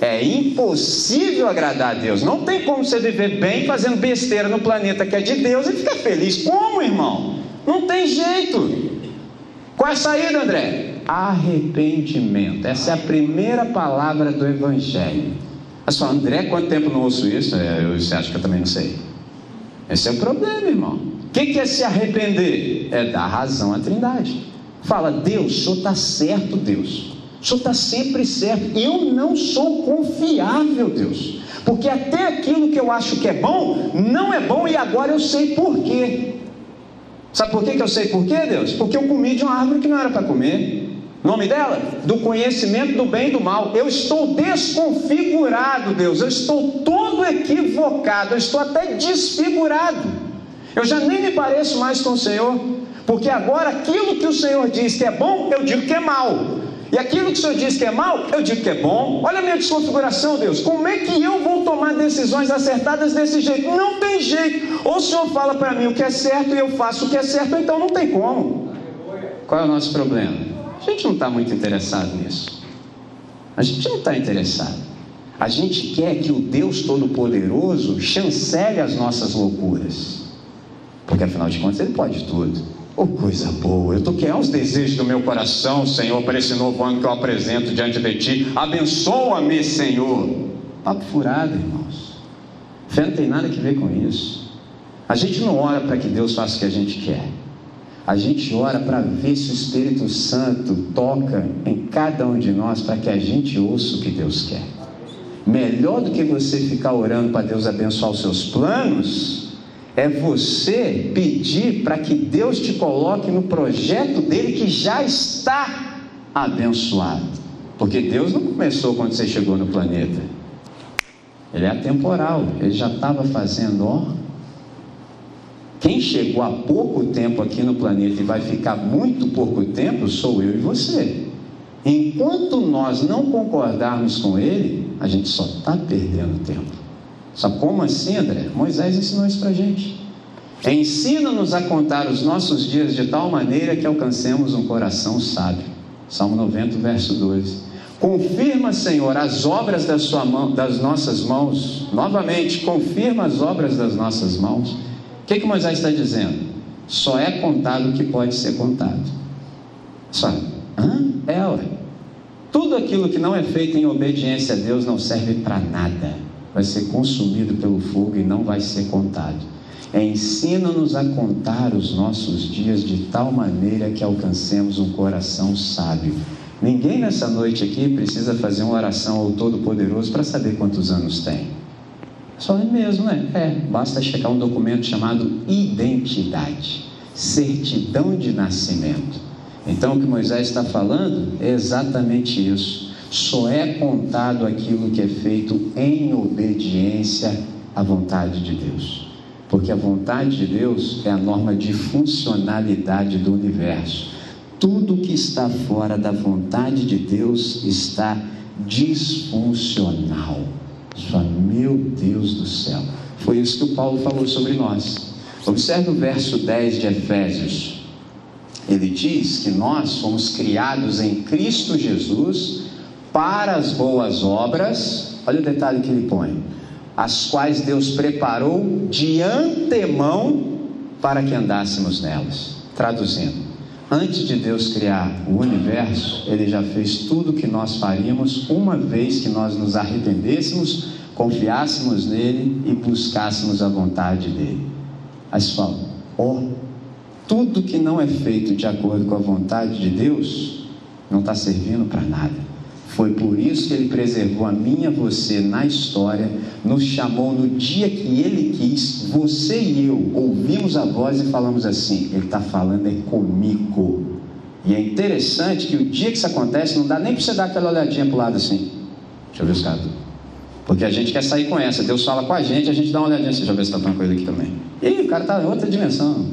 é impossível agradar a Deus. Não tem como você viver bem fazendo besteira no planeta que é de Deus e ficar feliz. Como, irmão? Não tem jeito. Qual é a saída, André? Arrependimento. Essa é a primeira palavra do Evangelho. Mas fala, André, quanto tempo não ouço isso? É, eu, você acha que eu também não sei? Esse é o problema, irmão. O que, que é se arrepender? É dar razão à Trindade. Fala, Deus, o senhor está certo, Deus. O senhor está sempre certo. Eu não sou confiável, Deus. Porque até aquilo que eu acho que é bom, não é bom e agora eu sei por quê. Sabe por que, que eu sei por quê, Deus? Porque eu comi de uma árvore que não era para comer. Nome dela? Do conhecimento do bem e do mal. Eu estou desconfigurado, Deus. Eu estou todo equivocado. Eu estou até desfigurado. Eu já nem me pareço mais com o Senhor. Porque agora aquilo que o Senhor diz que é bom, eu digo que é mal. E aquilo que o Senhor diz que é mal, eu digo que é bom. Olha a minha desconfiguração, Deus. Como é que eu vou tomar decisões acertadas desse jeito? Não tem jeito. Ou o Senhor fala para mim o que é certo e eu faço o que é certo, então não tem como. Qual é o nosso problema? A gente não está muito interessado nisso. A gente não está interessado. A gente quer que o Deus Todo-Poderoso chancele as nossas loucuras. Porque afinal de contas ele pode tudo. Oh, coisa boa, eu toquei aos desejos do meu coração, Senhor, para esse novo ano que eu apresento diante de Ti. Abençoa-me, Senhor. Papo furado, irmãos. Fé não tem nada a ver com isso. A gente não ora para que Deus faça o que a gente quer. A gente ora para ver se o Espírito Santo toca em cada um de nós para que a gente ouça o que Deus quer. Melhor do que você ficar orando para Deus abençoar os seus planos, é você pedir para que Deus te coloque no projeto dele que já está abençoado. Porque Deus não começou quando você chegou no planeta. Ele é atemporal, ele já estava fazendo, ó. Quem chegou há pouco tempo aqui no planeta e vai ficar muito pouco tempo sou eu e você. Enquanto nós não concordarmos com ele, a gente só está perdendo tempo. Sabe como assim, André? Moisés ensinou isso para gente. Ensina-nos a contar os nossos dias de tal maneira que alcancemos um coração sábio. Salmo 90, verso 2. Confirma, Senhor, as obras da sua mão, das nossas mãos. Novamente, confirma as obras das nossas mãos. O que, que Moisés está dizendo? Só é contado o que pode ser contado. Só. Hã? É, ué. Tudo aquilo que não é feito em obediência a Deus não serve para nada vai ser consumido pelo fogo e não vai ser contado. Ensina-nos a contar os nossos dias de tal maneira que alcancemos um coração sábio. Ninguém nessa noite aqui precisa fazer uma oração ao Todo-Poderoso para saber quantos anos tem. Só é mesmo, né? É, basta checar um documento chamado identidade, certidão de nascimento. Então, o que Moisés está falando é exatamente isso só é contado aquilo que é feito em obediência à vontade de Deus. Porque a vontade de Deus é a norma de funcionalidade do universo. Tudo que está fora da vontade de Deus está disfuncional. Meu Deus do céu. Foi isso que o Paulo falou sobre nós. Observe o verso 10 de Efésios. Ele diz que nós fomos criados em Cristo Jesus para as boas obras, olha o detalhe que ele põe, as quais Deus preparou de antemão para que andássemos nelas. Traduzindo, antes de Deus criar o universo, Ele já fez tudo o que nós faríamos uma vez que nós nos arrependêssemos, confiássemos nele e buscássemos a vontade dele. Aí você fala, ó, oh, tudo que não é feito de acordo com a vontade de Deus não está servindo para nada. Foi por isso que ele preservou a mim e a você na história, nos chamou no dia que ele quis, você e eu ouvimos a voz e falamos assim: Ele está falando é comigo. E é interessante que o dia que isso acontece, não dá nem para você dar aquela olhadinha para o lado assim. Deixa eu ver os caras. Porque a gente quer sair com essa. Deus fala com a gente, a gente dá uma olhadinha assim, deixa eu ver se está tranquilo aqui também. E aí, o cara está em outra dimensão.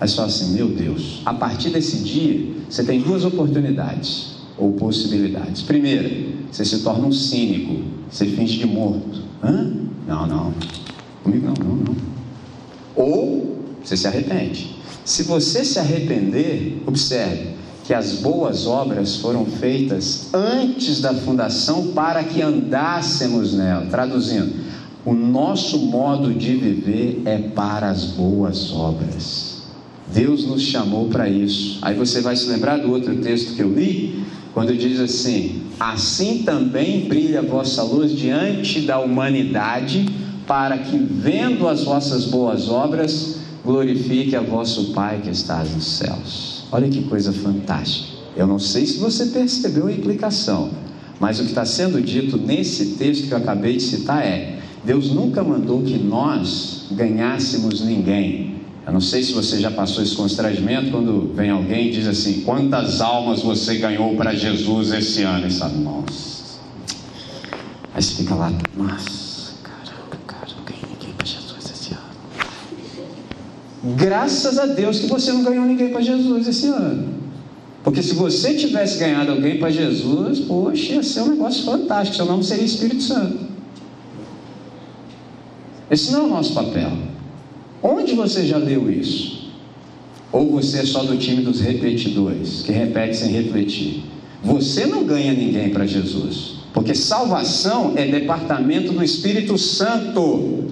Aí fala assim: Meu Deus, a partir desse dia, você tem duas oportunidades ou possibilidades. Primeira, você se torna um cínico, você finge de morto. Hã? Não, não. Comigo não, não, não. Ou você se arrepende. Se você se arrepender, observe que as boas obras foram feitas antes da fundação para que andássemos nela. Traduzindo, o nosso modo de viver é para as boas obras. Deus nos chamou para isso. Aí você vai se lembrar do outro texto que eu li, quando diz assim: Assim também brilha a vossa luz diante da humanidade, para que, vendo as vossas boas obras, glorifique a vosso Pai que está nos céus. Olha que coisa fantástica. Eu não sei se você percebeu a implicação, mas o que está sendo dito nesse texto que eu acabei de citar é: Deus nunca mandou que nós ganhássemos ninguém. Eu não sei se você já passou esse constrangimento quando vem alguém e diz assim: Quantas almas você ganhou para Jesus esse ano? E sabe, nossa. Aí você fica lá, nossa, caramba, cara, não ganhei ninguém para Jesus esse ano. Graças a Deus que você não ganhou ninguém para Jesus esse ano. Porque se você tivesse ganhado alguém para Jesus, poxa, ia ser um negócio fantástico, seu nome seria Espírito Santo. Esse não é o nosso papel. Onde você já leu isso? Ou você é só do time dos repetidores, que repete sem refletir? Você não ganha ninguém para Jesus, porque salvação é departamento do Espírito Santo.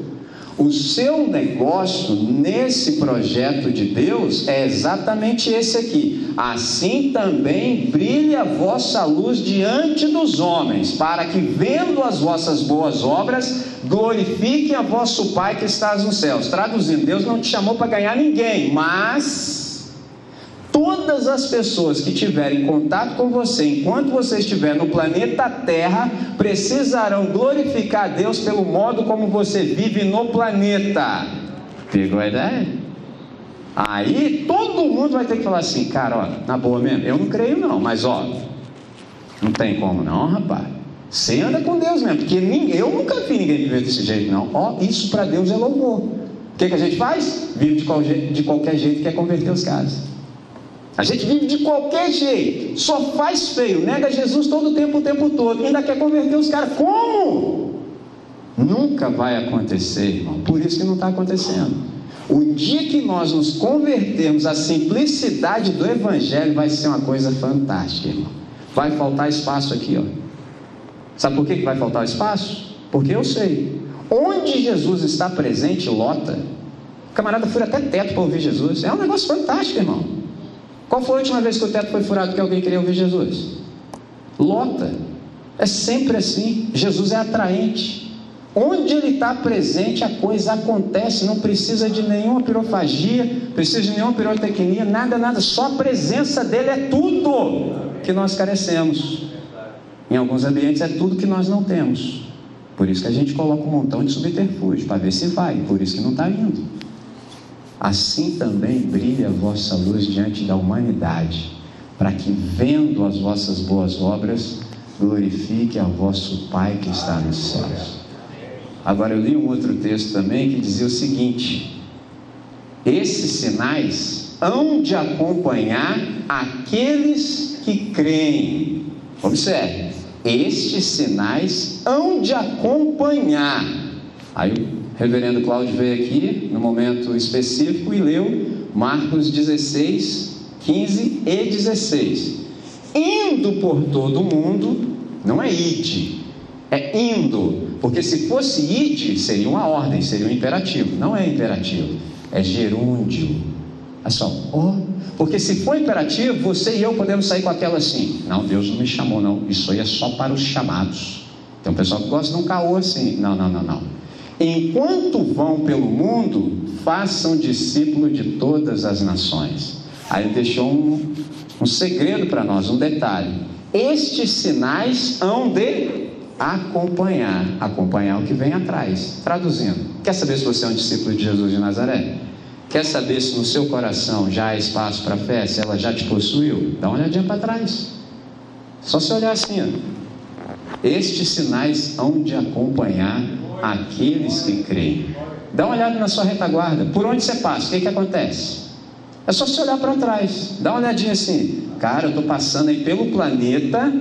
O seu negócio nesse projeto de Deus é exatamente esse aqui. Assim também brilhe a vossa luz diante dos homens, para que, vendo as vossas boas obras, glorifiquem a vosso Pai que estás nos céus. Traduzindo, Deus não te chamou para ganhar ninguém, mas todas as pessoas que tiverem contato com você enquanto você estiver no planeta Terra precisarão glorificar a Deus pelo modo como você vive no planeta. Pegou a ideia? Aí todo mundo vai ter que falar assim, cara, ó, na boa mesmo, eu não creio não, mas ó, não tem como não, rapaz. Você anda com Deus mesmo, porque ninguém, eu nunca vi ninguém viver desse jeito não. Ó, isso para Deus é louvor. O que, que a gente faz? Vive de, qual, de qualquer jeito, quer converter os caras. A gente vive de qualquer jeito, só faz feio, nega Jesus todo o tempo, o tempo todo, ainda quer converter os caras. Como? Nunca vai acontecer, irmão. Por isso que não está acontecendo. O dia que nós nos convertermos à simplicidade do Evangelho, vai ser uma coisa fantástica, irmão. Vai faltar espaço aqui, ó. Sabe por que vai faltar espaço? Porque eu sei. Onde Jesus está presente, lota. O camarada fura até teto para ouvir Jesus. É um negócio fantástico, irmão. Qual foi a última vez que o teto foi furado que alguém queria ouvir Jesus? Lota. É sempre assim. Jesus é atraente. Onde ele está presente, a coisa acontece. Não precisa de nenhuma pirofagia, precisa de nenhuma pirotecnia, nada, nada. Só a presença dele é tudo que nós carecemos. Em alguns ambientes é tudo que nós não temos. Por isso que a gente coloca um montão de subterfúgio para ver se vai. Por isso que não está indo assim também brilha a vossa luz diante da humanidade, para que, vendo as vossas boas obras, glorifique a vosso Pai que está nos céus. Agora eu li um outro texto também que dizia o seguinte: esses sinais hão de acompanhar aqueles que creem. Observe, estes sinais hão de acompanhar. Aí reverendo Cláudio veio aqui no momento específico e leu Marcos 16, 15 e 16. Indo por todo o mundo, não é ide, é indo, porque se fosse ide, seria uma ordem, seria um imperativo. Não é imperativo, é gerúndio. Olha só, oh, porque se for imperativo, você e eu podemos sair com aquela assim: não, Deus não me chamou, não, isso aí é só para os chamados. Tem um pessoal que gosta de um caô assim: não, não, não, não. Enquanto vão pelo mundo, façam discípulo de todas as nações. Aí deixou um, um segredo para nós, um detalhe. Estes sinais hão de acompanhar, acompanhar o que vem atrás. Traduzindo, quer saber se você é um discípulo de Jesus de Nazaré? Quer saber se no seu coração já há espaço para a fé, se ela já te possuiu? Dá uma olhadinha para trás. Só se olhar assim. Ó. Estes sinais hão de acompanhar aqueles que creem. Dá uma olhada na sua retaguarda. Por onde você passa? O que, que acontece? É só você olhar para trás. Dá uma olhadinha assim. Cara, eu estou passando aí pelo planeta.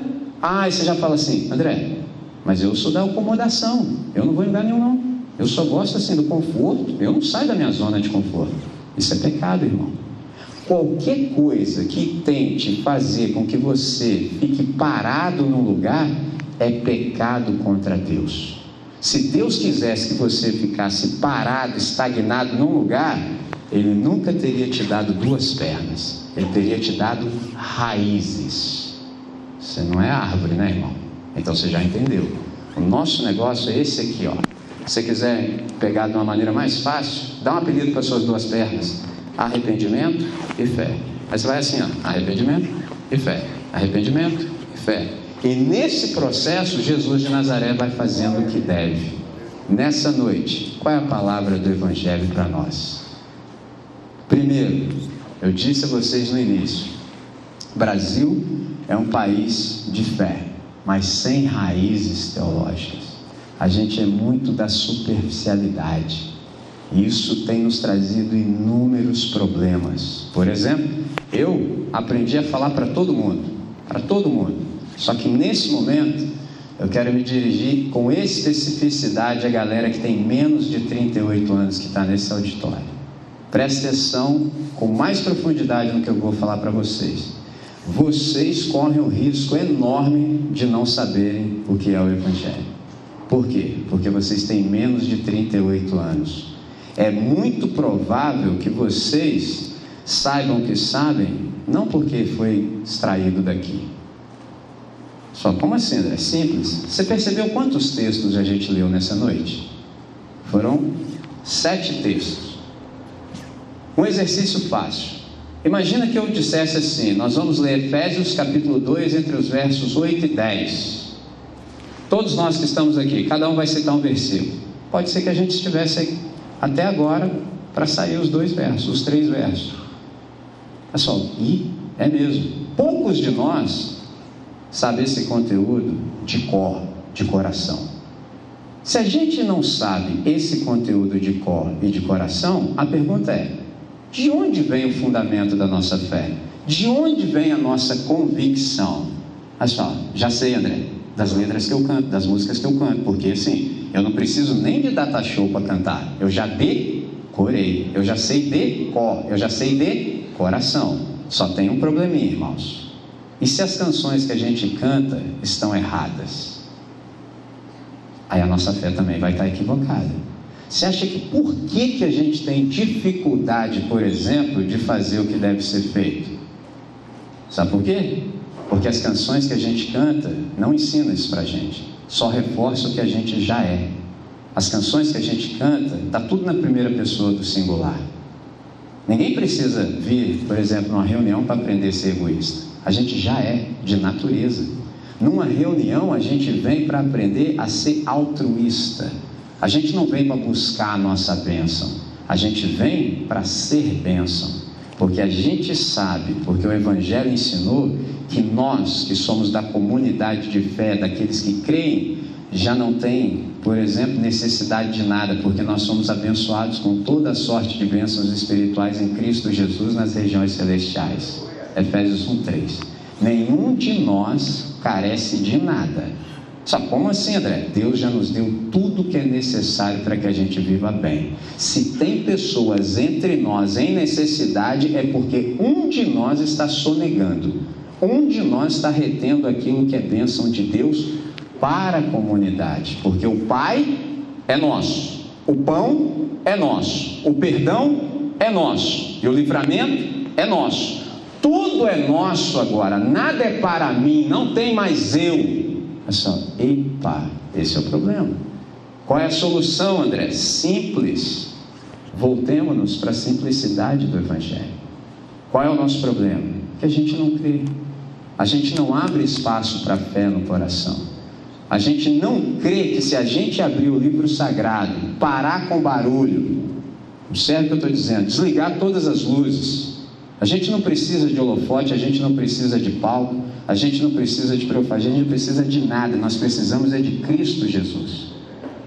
Ah, você já fala assim, André, mas eu sou da acomodação. Eu não vou em lugar nenhum, não. Eu só gosto assim do conforto. Eu não saio da minha zona de conforto. Isso é pecado, irmão. Qualquer coisa que tente fazer com que você fique parado num lugar é pecado contra Deus. Se Deus quisesse que você ficasse parado, estagnado num lugar, Ele nunca teria te dado duas pernas, Ele teria te dado raízes. Você não é árvore, né, irmão? Então você já entendeu. O nosso negócio é esse aqui, ó. Se quiser pegar de uma maneira mais fácil, dá um apelido para suas duas pernas: arrependimento e fé. Aí você vai assim, ó, arrependimento e fé, arrependimento e fé. E nesse processo, Jesus de Nazaré vai fazendo o que deve. Nessa noite, qual é a palavra do Evangelho para nós? Primeiro, eu disse a vocês no início: Brasil é um país de fé, mas sem raízes teológicas. A gente é muito da superficialidade. Isso tem nos trazido inúmeros problemas. Por exemplo, eu aprendi a falar para todo mundo, para todo mundo. Só que nesse momento eu quero me dirigir com especificidade à galera que tem menos de 38 anos que está nesse auditório. Preste atenção com mais profundidade no que eu vou falar para vocês. Vocês correm o risco enorme de não saberem o que é o Evangelho. Por quê? Porque vocês têm menos de 38 anos. É muito provável que vocês saibam que sabem, não porque foi extraído daqui. Só como assim, André? É simples. Você percebeu quantos textos a gente leu nessa noite? Foram sete textos. Um exercício fácil. Imagina que eu dissesse assim: nós vamos ler Efésios capítulo 2, entre os versos 8 e 10. Todos nós que estamos aqui, cada um vai citar um versículo. Pode ser que a gente estivesse até agora para sair os dois versos, os três versos. Pessoal, e é mesmo. Poucos de nós sabem esse conteúdo de cor, de coração. Se a gente não sabe esse conteúdo de cor e de coração, a pergunta é: de onde vem o fundamento da nossa fé? De onde vem a nossa convicção? Olha só, já sei, André, das letras que eu canto, das músicas que eu canto, porque assim, eu não preciso nem de data show para cantar, eu já decorei, eu já sei de cor, eu já sei de coração. Só tem um probleminha, irmãos. E se as canções que a gente canta estão erradas? Aí a nossa fé também vai estar equivocada. Você acha que por que, que a gente tem dificuldade, por exemplo, de fazer o que deve ser feito? Sabe por quê? Porque as canções que a gente canta não ensinam isso para a gente, só reforçam o que a gente já é. As canções que a gente canta, está tudo na primeira pessoa do singular. Ninguém precisa vir, por exemplo, numa reunião para aprender a ser egoísta. A gente já é, de natureza. Numa reunião, a gente vem para aprender a ser altruísta. A gente não vem para buscar a nossa bênção, a gente vem para ser bênção, porque a gente sabe, porque o Evangelho ensinou que nós, que somos da comunidade de fé, daqueles que creem, já não tem, por exemplo, necessidade de nada, porque nós somos abençoados com toda a sorte de bênçãos espirituais em Cristo Jesus nas regiões celestiais. Efésios 1:3. Nenhum de nós carece de nada só como assim, André? Deus já nos deu tudo que é necessário para que a gente viva bem. Se tem pessoas entre nós em necessidade, é porque um de nós está sonegando, um de nós está retendo aquilo que é bênção de Deus para a comunidade, porque o Pai é nosso, o pão é nosso, o perdão é nosso e o livramento é nosso. Tudo é nosso agora, nada é para mim, não tem mais eu. Olha só, epa, esse é o problema. Qual é a solução, André? Simples. Voltemos-nos para a simplicidade do Evangelho. Qual é o nosso problema? Que a gente não crê. A gente não abre espaço para a fé no coração. A gente não crê que se a gente abrir o livro sagrado, parar com barulho, observe o que eu estou dizendo, desligar todas as luzes. A gente não precisa de holofote, a gente não precisa de palco, a gente não precisa de profagia, a gente não precisa de nada, nós precisamos é de Cristo Jesus.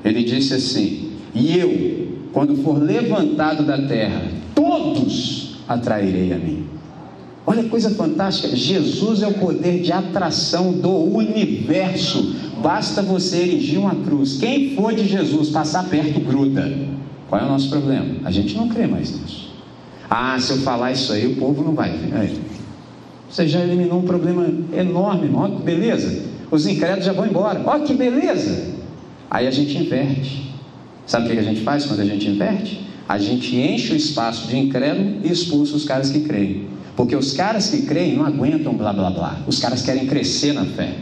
Ele disse assim: E eu, quando for levantado da terra, todos atrairei a mim. Olha que coisa fantástica, Jesus é o poder de atração do universo. Basta você erigir uma cruz. Quem for de Jesus passar perto, gruda. Qual é o nosso problema? A gente não crê mais nisso. Ah, se eu falar isso aí, o povo não vai. É. Você já eliminou um problema enorme. Olha que beleza. Os incrédulos já vão embora. Olha que beleza. Aí a gente inverte. Sabe o que a gente faz quando a gente inverte? A gente enche o espaço de incrédulo e expulsa os caras que creem. Porque os caras que creem não aguentam blá blá blá. Os caras querem crescer na fé.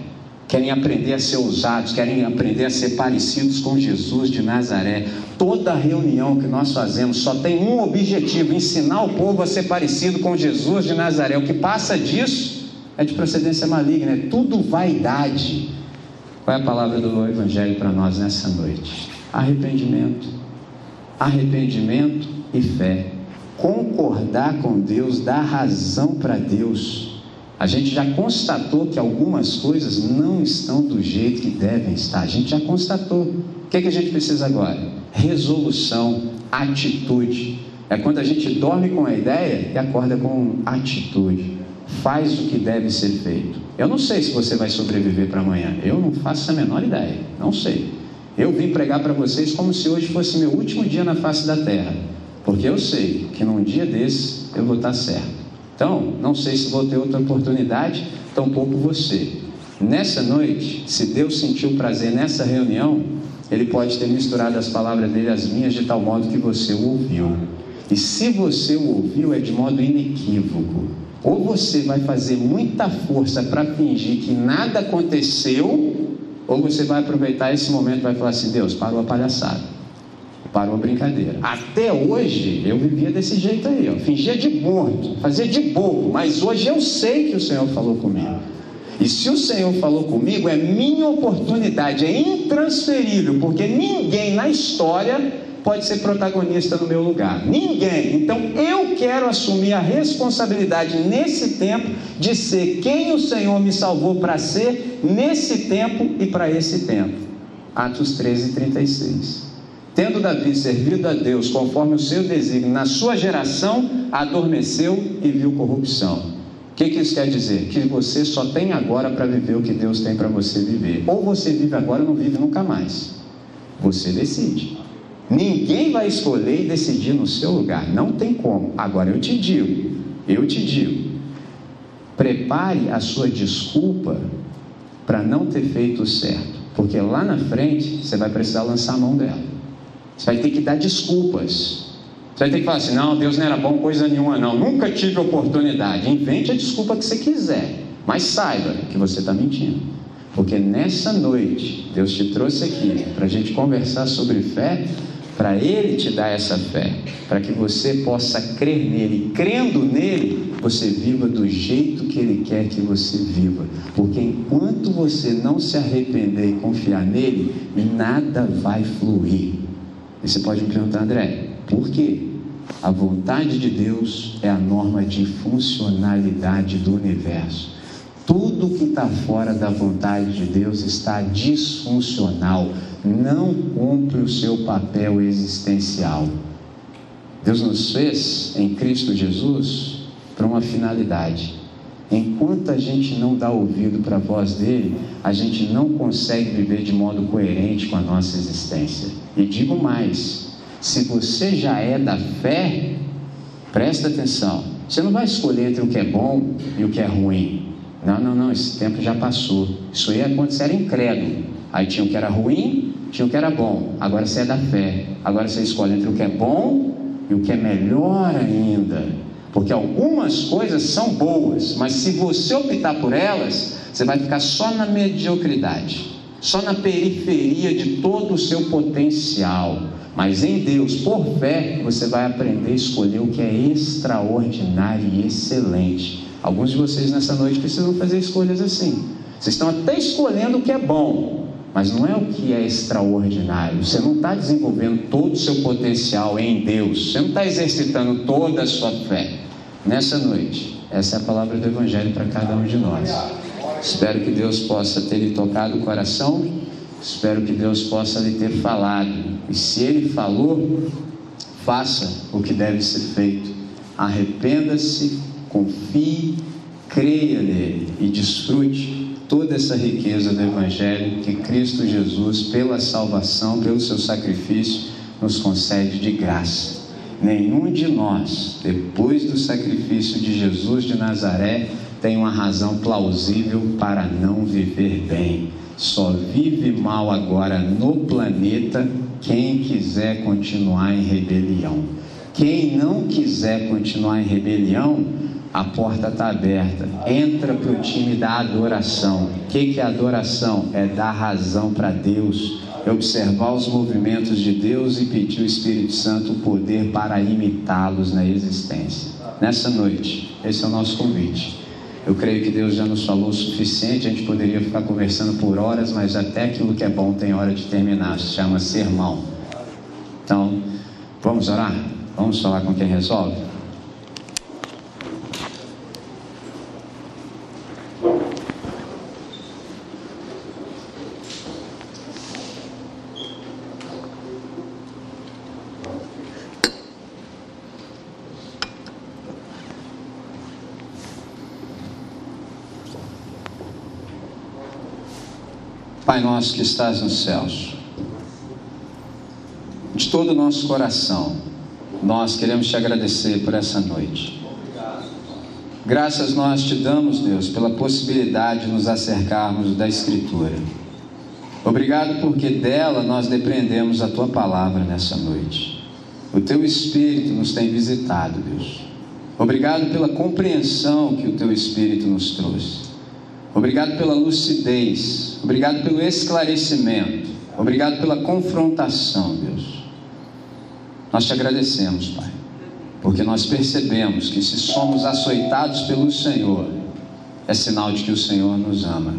Querem aprender a ser ousados, querem aprender a ser parecidos com Jesus de Nazaré. Toda reunião que nós fazemos só tem um objetivo: ensinar o povo a ser parecido com Jesus de Nazaré. O que passa disso é de procedência maligna, é tudo vaidade. Qual é a palavra do Evangelho para nós nessa noite? Arrependimento. Arrependimento e fé. Concordar com Deus, dar razão para Deus a gente já constatou que algumas coisas não estão do jeito que devem estar. A gente já constatou. O que, é que a gente precisa agora? Resolução, atitude. É quando a gente dorme com a ideia e acorda com atitude. Faz o que deve ser feito. Eu não sei se você vai sobreviver para amanhã. Eu não faço a menor ideia. Não sei. Eu vim pregar para vocês como se hoje fosse meu último dia na face da terra. Porque eu sei que num dia desse eu vou estar certo. Então, não sei se vou ter outra oportunidade, tampouco você. Nessa noite, se Deus sentiu prazer nessa reunião, Ele pode ter misturado as palavras dele às minhas de tal modo que você o ouviu. E se você o ouviu, é de modo inequívoco. Ou você vai fazer muita força para fingir que nada aconteceu, ou você vai aproveitar esse momento e vai falar assim: Deus, parou a palhaçada para uma brincadeira. Até hoje eu vivia desse jeito aí, ó, fingia de morto, fazia de bobo, mas hoje eu sei que o Senhor falou comigo. E se o Senhor falou comigo, é minha oportunidade, é intransferível, porque ninguém na história pode ser protagonista no meu lugar. Ninguém. Então eu quero assumir a responsabilidade nesse tempo de ser quem o Senhor me salvou para ser nesse tempo e para esse tempo. Atos 13, 36. Tendo Davi servido a Deus conforme o seu desígnio na sua geração, adormeceu e viu corrupção. O que, que isso quer dizer? Que você só tem agora para viver o que Deus tem para você viver. Ou você vive agora ou não vive nunca mais. Você decide. Ninguém vai escolher e decidir no seu lugar. Não tem como. Agora eu te digo, eu te digo, prepare a sua desculpa para não ter feito o certo. Porque lá na frente você vai precisar lançar a mão dela. Você vai ter que dar desculpas. Você vai ter que falar assim: não, Deus não era bom coisa nenhuma, não. Nunca tive oportunidade. Invente a desculpa que você quiser. Mas saiba que você está mentindo. Porque nessa noite, Deus te trouxe aqui para a gente conversar sobre fé, para Ele te dar essa fé, para que você possa crer nele. Crendo nele, você viva do jeito que Ele quer que você viva. Porque enquanto você não se arrepender e confiar nele, nada vai fluir. E você pode me perguntar, André, por quê? A vontade de Deus é a norma de funcionalidade do universo. Tudo que está fora da vontade de Deus está disfuncional, não cumpre o seu papel existencial. Deus nos fez em Cristo Jesus para uma finalidade. Enquanto a gente não dá ouvido para a voz dele, a gente não consegue viver de modo coerente com a nossa existência. E digo mais: se você já é da fé, presta atenção. Você não vai escolher entre o que é bom e o que é ruim. Não, não, não, esse tempo já passou. Isso aí é quando você era incrédulo. Aí tinha o que era ruim, tinha o que era bom. Agora você é da fé. Agora você escolhe entre o que é bom e o que é melhor ainda. Porque algumas coisas são boas, mas se você optar por elas, você vai ficar só na mediocridade só na periferia de todo o seu potencial. Mas em Deus, por fé, você vai aprender a escolher o que é extraordinário e excelente. Alguns de vocês nessa noite precisam fazer escolhas assim. Vocês estão até escolhendo o que é bom, mas não é o que é extraordinário. Você não está desenvolvendo todo o seu potencial em Deus. Você não está exercitando toda a sua fé. Nessa noite, essa é a palavra do Evangelho para cada um de nós. Espero que Deus possa ter lhe tocado o coração. Espero que Deus possa lhe ter falado. E se Ele falou, faça o que deve ser feito. Arrependa-se, confie, creia nele e desfrute toda essa riqueza do Evangelho que Cristo Jesus, pela salvação, pelo seu sacrifício, nos concede de graça. Nenhum de nós, depois do sacrifício de Jesus de Nazaré, tem uma razão plausível para não viver bem. Só vive mal agora no planeta quem quiser continuar em rebelião. Quem não quiser continuar em rebelião, a porta está aberta. Entra para o time da adoração. O que, que é adoração? É dar razão para Deus, é observar os movimentos de Deus e pedir o Espírito Santo o poder para imitá-los na existência. Nessa noite, esse é o nosso convite. Eu creio que Deus já nos falou o suficiente, a gente poderia ficar conversando por horas, mas até aquilo que é bom tem hora de terminar, se chama sermão. Então, vamos orar? Vamos falar com quem resolve? Pai nosso que estás nos céus, de todo o nosso coração, nós queremos te agradecer por essa noite. Graças nós te damos, Deus, pela possibilidade de nos acercarmos da Escritura. Obrigado porque dela nós depreendemos a tua palavra nessa noite. O teu Espírito nos tem visitado, Deus. Obrigado pela compreensão que o teu Espírito nos trouxe. Obrigado pela lucidez. Obrigado pelo esclarecimento. Obrigado pela confrontação, Deus. Nós te agradecemos, Pai, porque nós percebemos que se somos açoitados pelo Senhor, é sinal de que o Senhor nos ama,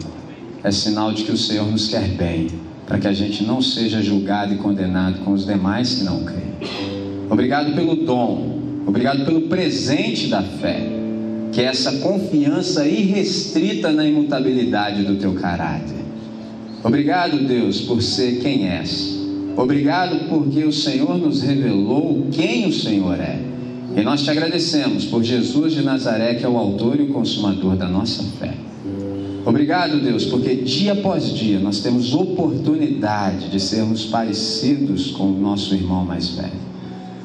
é sinal de que o Senhor nos quer bem, para que a gente não seja julgado e condenado com os demais que não creem. Obrigado pelo dom, obrigado pelo presente da fé que é essa confiança irrestrita na imutabilidade do teu caráter. Obrigado, Deus, por ser quem és. Obrigado porque o Senhor nos revelou quem o Senhor é. E nós te agradecemos por Jesus de Nazaré, que é o autor e o consumador da nossa fé. Obrigado, Deus, porque dia após dia nós temos oportunidade de sermos parecidos com o nosso irmão mais velho.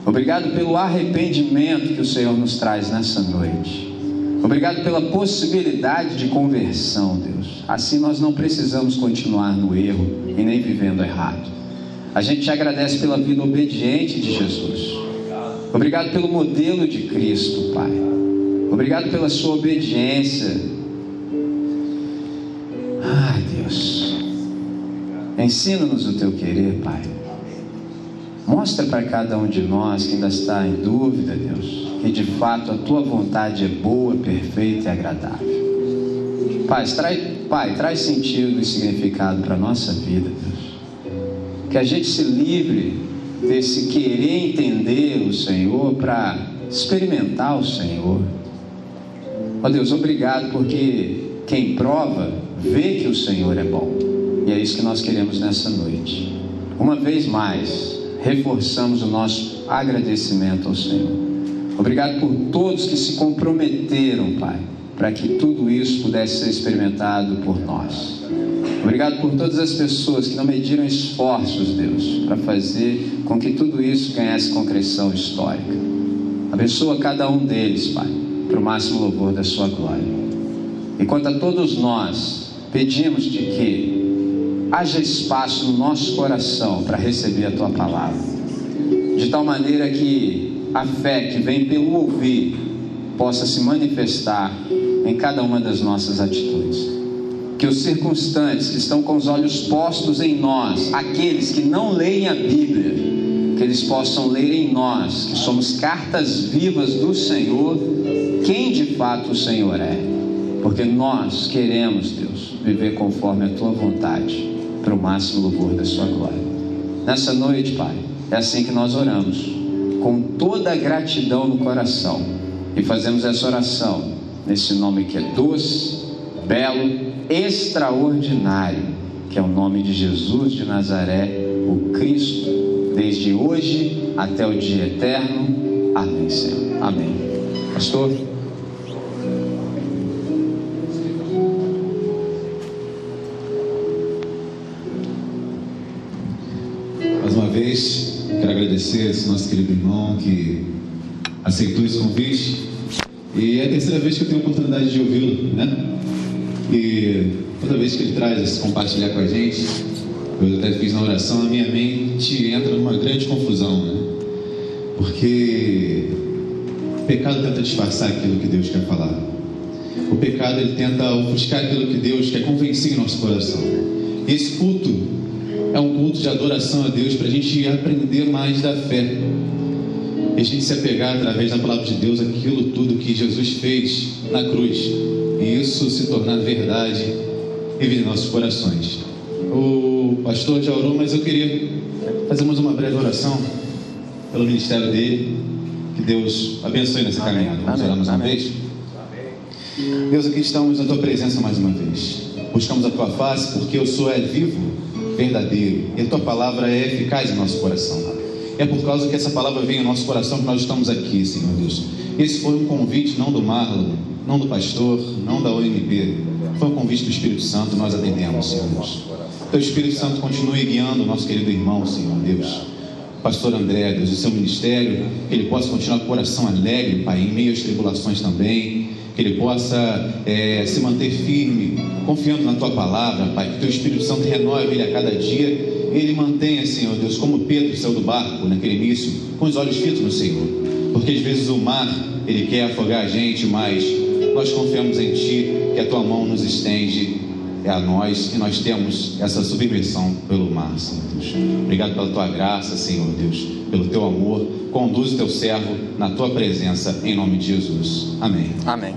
Obrigado pelo arrependimento que o Senhor nos traz nessa noite. Obrigado pela possibilidade de conversão, Deus. Assim nós não precisamos continuar no erro e nem vivendo errado. A gente te agradece pela vida obediente de Jesus. Obrigado pelo modelo de Cristo, Pai. Obrigado pela sua obediência. Ai, Deus. Ensina-nos o teu querer, Pai. Mostra para cada um de nós que ainda está em dúvida, Deus que de fato a tua vontade é boa, perfeita e agradável. Pai, traz, Pai, traz sentido e significado para a nossa vida, Deus. Que a gente se livre desse querer entender o Senhor para experimentar o Senhor. Ó oh, Deus, obrigado porque quem prova vê que o Senhor é bom. E é isso que nós queremos nessa noite. Uma vez mais, reforçamos o nosso agradecimento ao Senhor. Obrigado por todos que se comprometeram, Pai, para que tudo isso pudesse ser experimentado por nós. Obrigado por todas as pessoas que não mediram esforços, Deus, para fazer com que tudo isso ganhasse concreção histórica. Abençoa cada um deles, Pai, para o máximo louvor da Sua glória. E quanto a todos nós, pedimos de que haja espaço no nosso coração para receber a Tua palavra, de tal maneira que a fé que vem pelo ouvir possa se manifestar em cada uma das nossas atitudes. Que os circunstantes que estão com os olhos postos em nós, aqueles que não leem a Bíblia, que eles possam ler em nós, que somos cartas vivas do Senhor, quem de fato o Senhor é. Porque nós queremos, Deus, viver conforme a tua vontade, para o máximo louvor da sua glória. Nessa noite, Pai, é assim que nós oramos com toda a gratidão no coração. E fazemos essa oração nesse nome que é doce, belo, extraordinário, que é o nome de Jesus de Nazaré, o Cristo, desde hoje até o dia eterno. Amém, Senhor. Amém. Pastor. Vez, Quero agradecer esse nosso querido irmão que aceitou esse convite. E é a terceira vez que eu tenho a oportunidade de ouvi-lo, né? E toda vez que ele traz esse compartilhar com a gente, eu até fiz na oração, a minha mente entra numa grande confusão, né? Porque o pecado tenta disfarçar aquilo que Deus quer falar. O pecado ele tenta ofuscar aquilo que Deus quer convencer em nosso coração. E esse culto é um culto de adoração a Deus para a gente aprender mais da fé. E a gente se apegar através da palavra de Deus aquilo tudo que Jesus fez na cruz. E isso se tornar verdade e vir em nossos corações. O pastor já orou, mas eu queria fazermos uma breve oração pelo ministério dele. Que Deus abençoe nessa caminhada. Vamos orar mais uma vez? Deus, aqui estamos na tua presença mais uma vez. Buscamos a tua face porque o Senhor é vivo, verdadeiro, e a tua palavra é eficaz em nosso coração. É por causa que essa palavra vem em nosso coração que nós estamos aqui, Senhor Deus. Esse foi um convite não do Marlon, não do pastor, não da OMP. Foi um convite do Espírito Santo, nós atendemos, Senhor Deus. Teu Espírito Santo continue guiando o nosso querido irmão, Senhor Deus pastor André, Deus, e seu ministério, que ele possa continuar com o coração alegre, Pai, em meio às tribulações também, que ele possa é, se manter firme, confiando na tua palavra, Pai, que teu Espírito Santo renove ele a cada dia, ele mantenha, Senhor Deus, como Pedro saiu do barco naquele início, com os olhos fitos no Senhor, porque às vezes o mar, ele quer afogar a gente, mas nós confiamos em Ti, que a tua mão nos estende é a nós e nós temos essa subversão pelo mar, Senhor Deus. Obrigado pela tua graça, Senhor Deus, pelo teu amor. Conduz o teu servo na tua presença, em nome de Jesus. Amém. Amém.